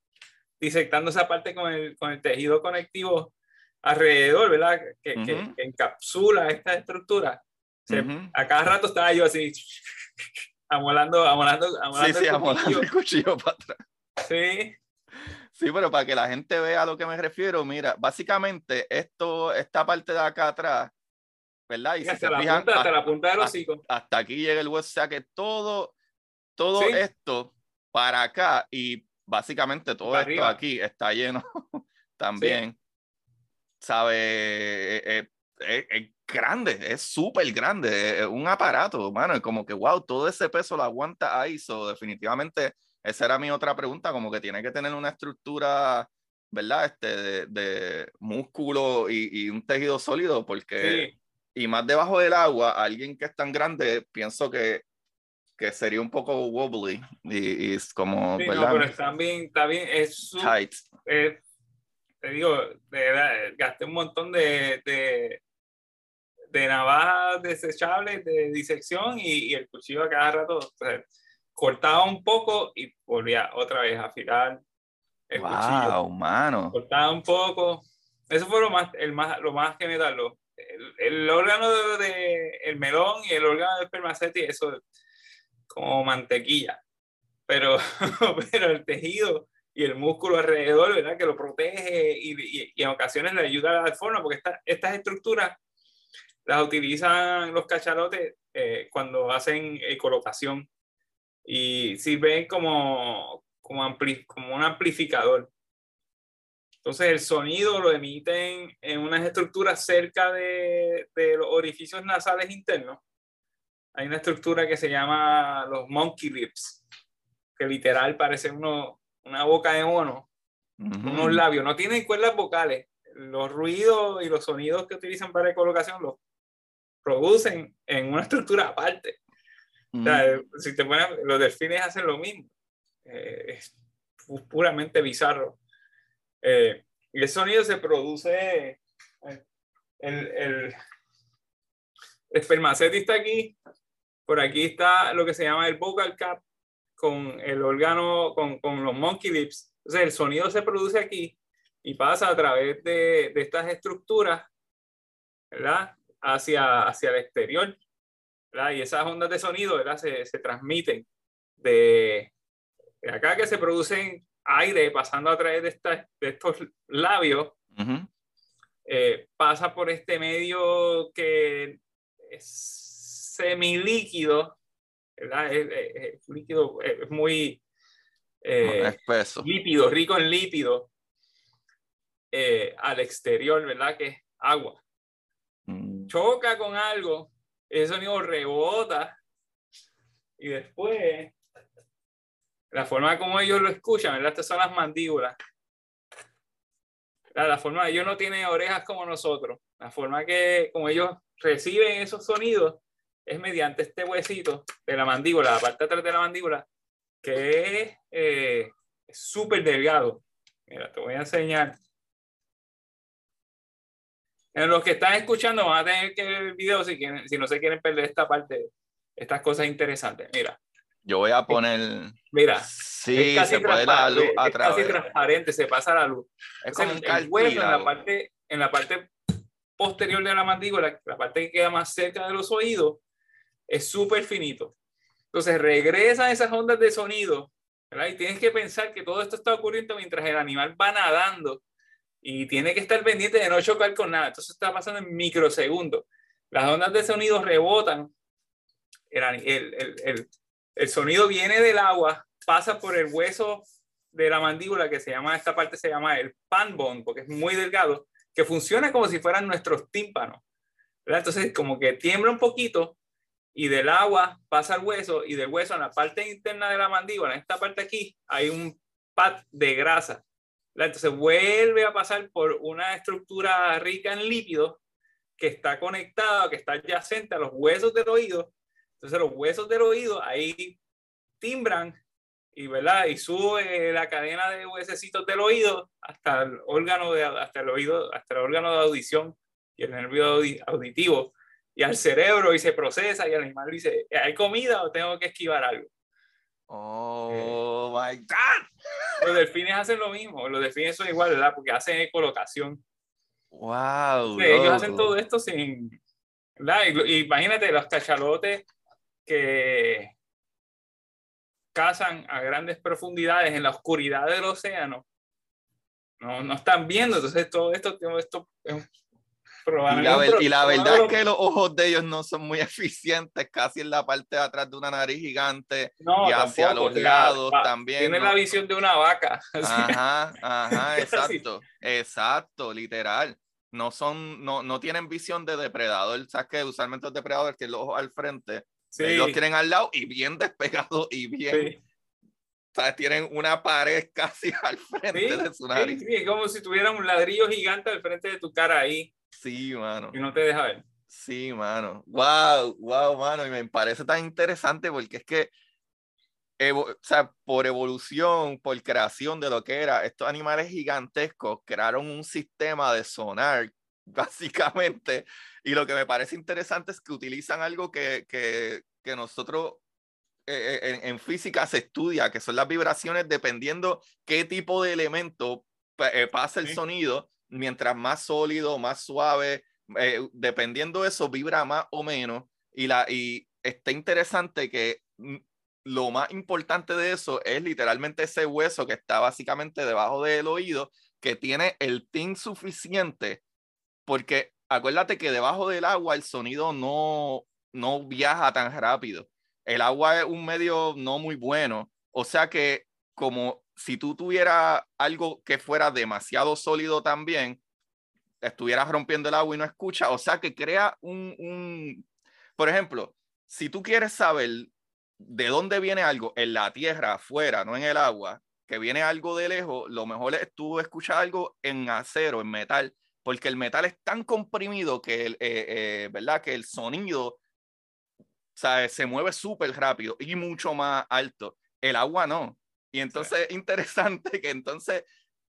disectando esa parte con el, con el tejido conectivo alrededor, ¿verdad? Que, que, encapsula esta estructura. A cada rato estaba yo así, amolando, amolando, amolando, sí, sí, el, amolando el cuchillo para atrás. Sí. Sí, pero para que la gente vea a lo que me refiero, mira, básicamente esto, esta parte de acá atrás, ¿verdad? Y hasta, la punta, hasta, la punta del hocico. Hasta, aquí llega el hueso, o sea que todo, todo esto para acá y básicamente todo esto aquí está lleno también, ¿sabe? Es, grande, es súper grande, es un aparato, mano, como que, wow, todo ese peso lo aguanta ahí, so definitivamente, esa era mi otra pregunta, como que tiene que tener una estructura, ¿verdad? Este, de, músculo y, un tejido sólido, porque, y más debajo del agua, alguien que es tan grande, pienso que que sería un poco wobbly y, es como, sí, No, pero está bien, está bien, es tight. te digo, de gasté un montón de, de, de, navajas desechables de disección y, y, el cuchillo a cada rato cortaba un poco y volvía otra vez a afilar el wow, cuchillo. mano. Cortaba un poco. Eso fue lo más, el más, lo más que me da. El, órgano de, de, el melón y el órgano del espermaceti, eso como mantequilla, pero, pero el tejido y el músculo alrededor, ¿verdad? Que lo protege y, y, en ocasiones le ayuda a dar forma, porque estas estas las utilizan los cachalotes eh, cuando hacen eh, colocación y sirven como, como, como un amplificador. Entonces el sonido lo emiten en unas estructuras cerca de, de los orificios nasales internos hay una estructura que se llama los monkey lips, que literal parece uno, una boca de mono, unos labios, no tienen cuerdas vocales. Los ruidos y los sonidos que utilizan para colocación los producen en una estructura aparte. si te pones, los delfines hacen lo mismo. Eh, es puramente bizarro. Eh, y el sonido se produce. Eh, el, el, el está aquí, por aquí está lo que se llama el vocal cap con el órgano, con, con los monkey lips. Entonces el sonido se produce aquí y pasa a través de, de estas estructuras, ¿verdad? Hacia, hacia el exterior. ¿verdad? Y esas ondas de sonido, ¿verdad? Se, se transmiten de, de, acá que se producen aire pasando a través de, esta, de estos labios. eh, pasa por este medio que es semilíquido, ¿verdad? Es, líquido, es muy eh, espeso. lípido, rico en lípido, eh, al exterior, ¿verdad? Que es agua. Mm. Choca con algo, ese sonido rebota y después la forma como ellos lo escuchan, ¿verdad? Estas son las mandíbulas. La, la forma, ellos no tienen orejas como nosotros. La forma que, como ellos reciben esos sonidos, es mediante este huesito de la mandíbula, la parte atrás de la mandíbula, que eh, es súper delgado. Mira, te voy a enseñar. En los que están escuchando van a tener que ver el video si, si no se quieren perder esta parte, estas cosas interesantes. Mira. Yo voy a poner. Mira. Sí, se puede la luz es casi transparente, se pasa la luz. Es como un el hueso en la parte, en la parte posterior de la mandíbula, la parte que queda más cerca de los oídos, es súper finito. Entonces regresan esas ondas de sonido, ¿verdad? Y tienes que pensar que todo esto está ocurriendo mientras el animal va nadando y tiene que estar pendiente de no chocar con nada. Entonces está pasando en microsegundos. Las ondas de sonido rebotan, el, el, el, el sonido viene del agua, pasa por el hueso de la mandíbula que se llama, esta parte se llama el pan bone, porque es muy delgado, que funciona como si fueran nuestros tímpanos. ¿verdad? Entonces, como que tiembla un poquito y del agua pasa al hueso y del hueso en la parte interna de la mandíbula, en esta parte aquí, hay un pad de grasa. Entonces vuelve a pasar por una estructura rica en lípidos que está conectada, que está adyacente a los huesos del oído. Entonces los huesos del oído ahí timbran y, ¿verdad? y sube la cadena de huesecitos del oído hasta el órgano de, hasta el oído, hasta el órgano de audición y el nervio auditivo y al cerebro y se procesa y el animal dice, ¿hay comida o tengo que esquivar algo? Oh my God. Los delfines hacen lo mismo, los delfines son igual, ¿verdad? Porque hacen colocación. Wow. ellos hacen todo esto sin. ¿verdad? Y, imagínate los cachalotes que cazan a grandes profundidades en la oscuridad del océano. No, no están viendo, entonces todo esto, esto es y la, verdad es que los ojos de ellos no son muy eficientes, casi en la parte de atrás de una nariz gigante y hacia los lados también. Tiene la visión de una vaca. Ajá, ajá, exacto, exacto, literal. No son, no, no tienen visión de depredador. Sabes que usualmente los depredadores tienen los ojos al frente, sí. los tienen al lado y bien despegados y bien. tienen una pared casi al frente de su nariz. Sí, como si tuvieran un ladrillo gigante al frente de tu cara ahí. Sí, mano. Y no te deja ver. Sí, mano. Wow, wow, mano. Y me parece tan interesante porque es que, o sea, por evolución, por creación de lo que era, estos animales gigantescos crearon un sistema de sonar, básicamente. Y lo que me parece interesante es que utilizan algo que, que, que nosotros eh, eh, en, en, física se estudia, que son las vibraciones dependiendo qué tipo de elemento eh, pasa el sonido mientras más sólido, más suave, eh, dependiendo de eso, vibra más o menos. Y, la, y está interesante que mm, lo más importante de eso es literalmente ese hueso que está básicamente debajo del oído, que tiene el tin suficiente, porque acuérdate que debajo del agua el sonido no, no viaja tan rápido. El agua es un medio no muy bueno, o sea que como si tú tuvieras algo que fuera demasiado sólido también, estuvieras rompiendo el agua y no escucha, o sea que crea un, un, por ejemplo, si tú quieres saber de dónde viene algo en la tierra, afuera, no en el agua, que viene algo de lejos, lo mejor es tú escuchar algo en acero, en metal, porque el metal es tan comprimido que el, eh, eh, ¿verdad? Que el sonido se mueve súper rápido y mucho más alto. El agua no. Y entonces interesante que entonces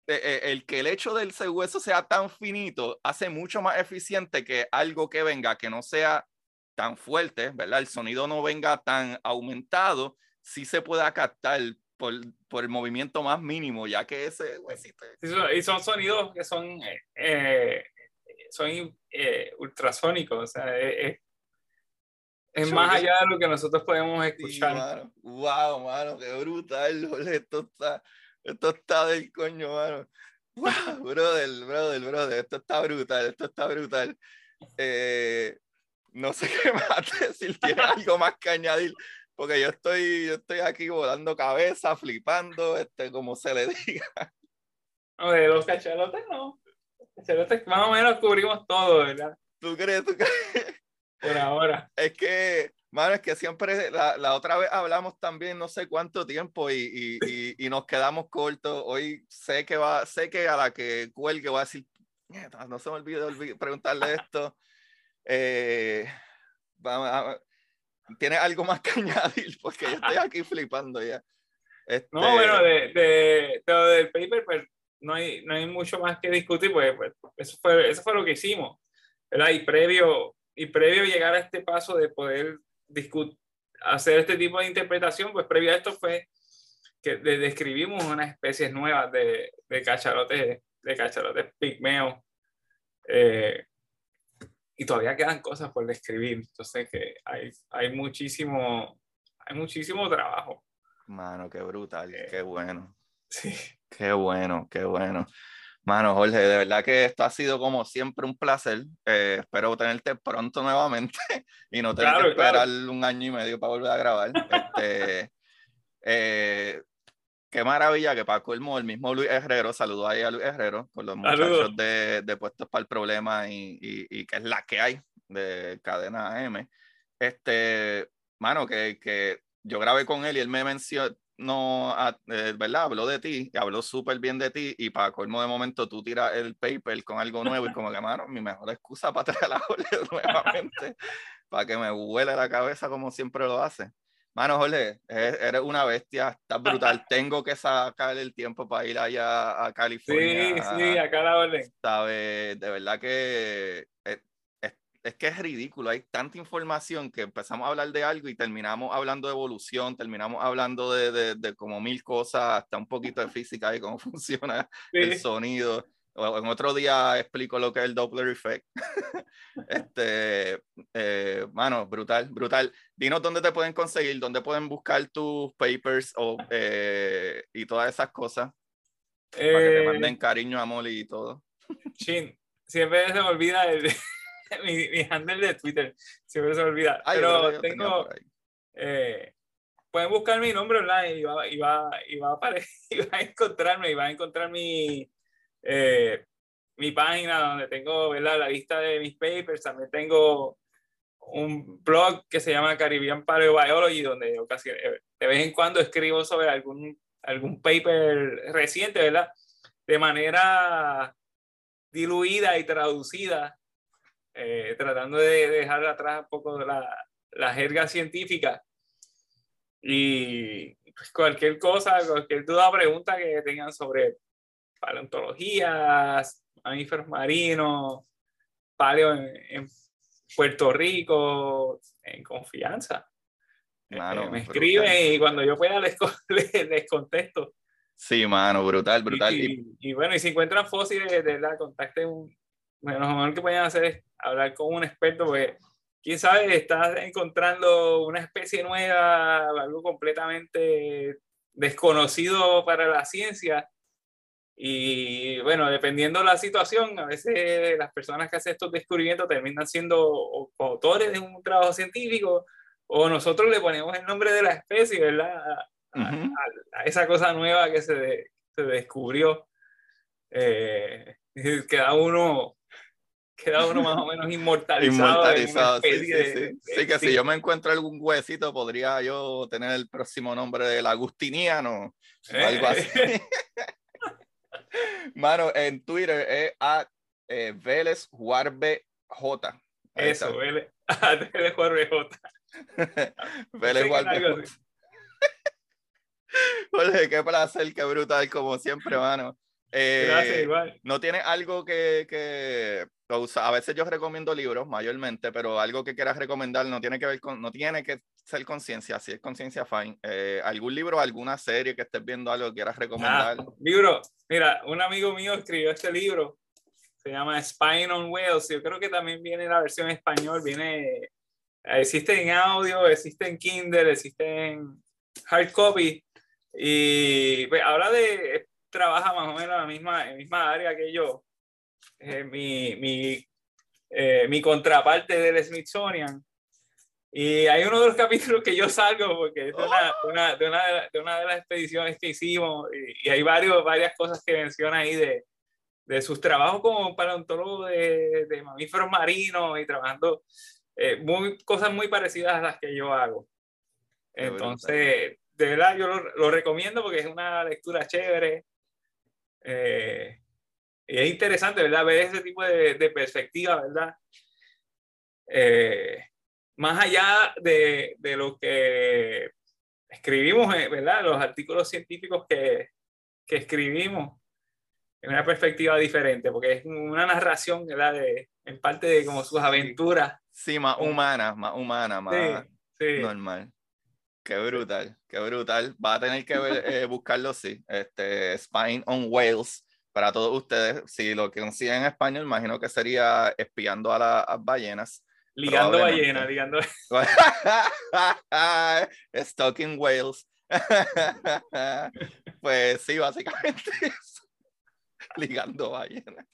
eh, eh, el que el hecho del hueso sea tan finito hace mucho más eficiente que algo que venga que no sea tan fuerte, ¿verdad? El sonido no venga tan aumentado, sí se pueda captar por, por el movimiento más mínimo, ya que ese huesito... Y son sonidos que son, eh, son ultrasónicos, o sea, es, es más allá de lo que nosotros podemos escuchar. Wow, mano, qué brutal. Esto está, esto está del coño, mano. Wow, brother, brother, brother, esto está brutal, esto está brutal. Eh, no sé qué más decir, tiene algo más que añadir, porque yo estoy, yo estoy aquí volando cabeza, flipando, este, como se le diga. No, de los cachalotes no. Cachalotes más o menos cubrimos todo, ¿verdad? ¿Tú crees? ¿Tú crees? Por ahora. Es que, mano, es que siempre, la, la otra vez hablamos también no sé cuánto tiempo y, y, y, nos quedamos cortos. Hoy sé que va, sé que a la que cuelgue va a decir, no se me olvide preguntarle esto. Eh, ¿Tiene algo más que añadir? Porque yo estoy aquí flipando ya. Este... No, bueno, de, de, de, del paper, pues no hay, no hay mucho más que discutir, pues, pues eso, fue, eso fue lo que hicimos. ¿verdad? Y previo, y previo llegar a este paso de poder hacer este tipo de interpretación, pues previo a esto fue que describimos unas especies nuevas de, de cachalotes, de cachalotes pigmeos. Eh, y todavía quedan cosas por describir. Entonces que hay, hay muchísimo, hay muchísimo trabajo. Mano, qué brutal, eh, qué bueno. Sí. Qué bueno, qué bueno. Mano, Jorge, de verdad que esto ha sido como siempre un placer. Eh, espero tenerte pronto nuevamente y no tener que esperar un año y medio para volver a grabar. Este, eh, qué maravilla que para colmo el mismo Luis Herrero, saludó ahí a Luis Herrero con los muchachos de, de, Puestos para el Problema y, y, y, que es la que hay de Cadena M. Este, mano, que, que yo grabé con él y él me mencionó, eh, ¿verdad? Habló de ti, habló súper bien de ti y para colmo de momento tú tiras el paper con algo nuevo y como que, mano, mi mejor excusa para traer la nuevamente, para que me huele la cabeza como siempre lo hace. Mano, Jorge, eres una bestia, estás brutal. Tengo que sacar el tiempo para ir allá a California. Sí, sí, acá la orden. ¿Sabes? De verdad que es, es, que es ridículo. Hay tanta información que empezamos a hablar de algo y terminamos hablando de evolución, terminamos hablando de, de, de como mil cosas, hasta un poquito de física y cómo funciona el sonido en otro día explico lo que es el Doppler effect. este, eh, mano, brutal, brutal. Dinos dónde te pueden conseguir, dónde pueden buscar tus papers o, eh, y todas esas cosas. para que te manden eh, cariño, amor y todo. Chin, siempre se me olvida el, mi, mi, handle de Twitter. Siempre se me olvida. Pero tengo. pueden buscar mi nombre online y va, y va, y va, a, aparecer, y va a encontrarme y va a encontrar mi eh, mi página donde tengo ¿verdad? la lista de mis papers, también tengo un blog que se llama Caribbean Paleobiology, donde eh, de vez en cuando escribo sobre algún, algún paper reciente, ¿verdad? De manera diluida y traducida, eh, tratando de dejar atrás un poco la, la jerga científica. Y pues, cualquier cosa, cualquier duda o pregunta que tengan sobre paleontologías, mamíferos marinos, paleo en, Puerto Rico, en confianza. Eh, me escriben y cuando yo pueda les, les, contesto. Sí, mano, brutal, brutal. Y, bueno, y si encuentran fósiles, de verdad, contacten. Un, bueno, lo mejor que pueden hacer es hablar con un experto, pues quién sabe, estás encontrando una especie nueva, algo completamente desconocido para la ciencia y bueno, dependiendo de la situación, a veces las personas que hacen estos descubrimientos terminan siendo autores de un trabajo científico o nosotros le ponemos el nombre de la especie, ¿verdad? A, esa cosa nueva que se, se descubrió. Eh, queda uno queda uno más o menos inmortalizado. Inmortalizado, sí, sí, sí. sí, que si yo me encuentro algún huesito, podría yo tener el próximo nombre del Agustiniano, o algo así. Mano, en Twitter es a eh, Vélez Juarbe J. Eso, Vélez, Vélez Juarbe J. Vélez Juarbe J. Jorge, qué placer, qué brutal, como siempre, mano. Eh, Gracias, igual. ¿No tiene algo que, que a veces yo recomiendo libros mayormente, pero algo que quieras recomendar no tiene que ver con, no tiene que ser conciencia, si es conciencia, fine. Eh, ¿Algún libro, alguna serie que estés viendo algo que quieras recomendar? libro, mira, un amigo mío escribió este libro, se llama Spine on Whales, yo creo que también viene la versión en español, viene, existe en audio, existe en Kindle, existe en hard copy, y pues, habla de, trabaja más o menos en la misma, en misma área que yo, eh, mi, mi, eh, mi contraparte del Smithsonian, y hay uno de los capítulos que yo salgo porque es de una, una, de, una, de, una de las expediciones que hicimos y, hay varios, varias cosas que menciona ahí de, de sus trabajos como paleontólogo de, de mamíferos marinos y trabajando eh, muy, cosas muy parecidas a las que yo hago. Entonces, de verdad, yo lo, lo recomiendo porque es una lectura chévere. Eh, y es interesante, ¿verdad? Ver ese tipo de, de perspectiva, ¿verdad? Eh, más allá de, de lo que escribimos, eh, ¿verdad? Los artículos científicos que, que escribimos en una perspectiva diferente, porque es una narración, ¿verdad? De, en parte de como sus aventuras. Sí, más humana, más humana, más normal. Qué brutal, qué brutal. Va a tener que eh, buscarlo, sí. Este, Spine on Whales para todos ustedes. Si lo que consiguen en español, imagino que sería espiando a las ballenas. Ligando ballena, ligando. Stalking whales. pues sí, básicamente eso. Ligando ballena.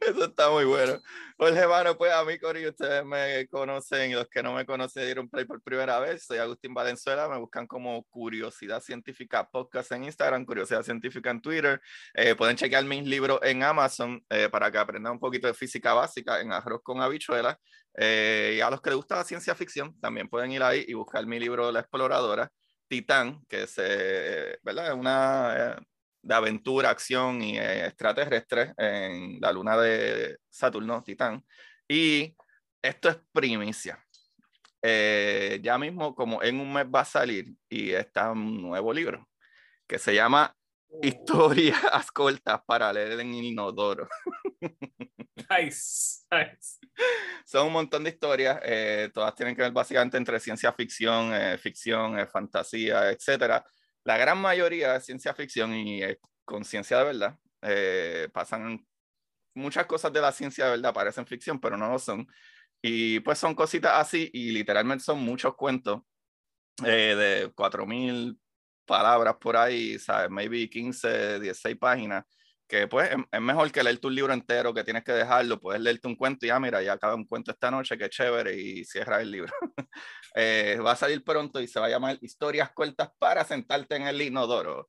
Eso está muy bueno. Jorge Mano, pues a mí, Cori, ustedes me conocen y los que no me conocen dieron play por primera vez. Soy Agustín Valenzuela, me buscan como Curiosidad Científica Podcast en Instagram, Curiosidad Científica en Twitter. Eh, pueden chequear mis libros en Amazon eh, para que aprendan un poquito de física básica en arroz con habichuelas. Eh, y a los que les gusta la ciencia ficción, también pueden ir ahí y buscar mi libro La Exploradora. Titán, que es, ¿verdad? una de aventura, acción y eh, extraterrestre en la luna de Saturno, Titán. Y esto es primicia. Eh, ya mismo, como en un mes va a salir, y está un nuevo libro que se llama Historias cortas para leer en inodoro. Nice, nice. Son un montón de historias, eh, todas tienen que ver básicamente entre ciencia ficción, ficción, fantasía, etcétera la gran mayoría es ciencia ficción y con ciencia de verdad. Eh, pasan muchas cosas de la ciencia de verdad, parecen ficción, pero no lo son. Y pues son cositas así y literalmente son muchos cuentos eh, de 4.000 palabras por ahí, ¿sabes? Maybe 15, 16 páginas que pues es, mejor que leerte un libro entero que tienes que dejarlo, puedes leerte un cuento y ya mira, ya acaba un cuento esta noche, qué chévere, y cierra el libro. Eh, va a salir pronto y se va a llamar Historias cortas para sentarte en el inodoro.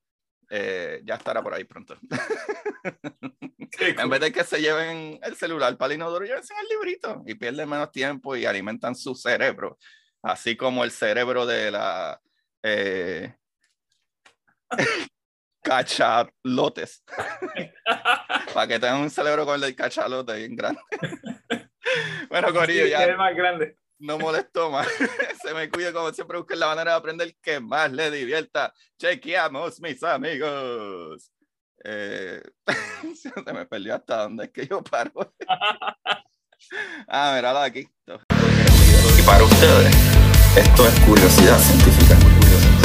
Eh, ya estará por ahí pronto. En vez de que se lleven el celular para el inodoro, llévense el librito y pierden menos tiempo y alimentan su cerebro, así como el cerebro de la... Eh, cachalotes. Para que tengan un cerebro con el cachalote bien grande. bueno, Corillo, ya. más grande. No molesto más. Se me cuida como siempre busquen la manera de aprender que más le divierta. Chequeamos, mis amigos. Eh, se me perdió hasta dónde es que yo paro. ah, mira, aquí. Y para ustedes, esto es curiosidad científica. Curiosidad.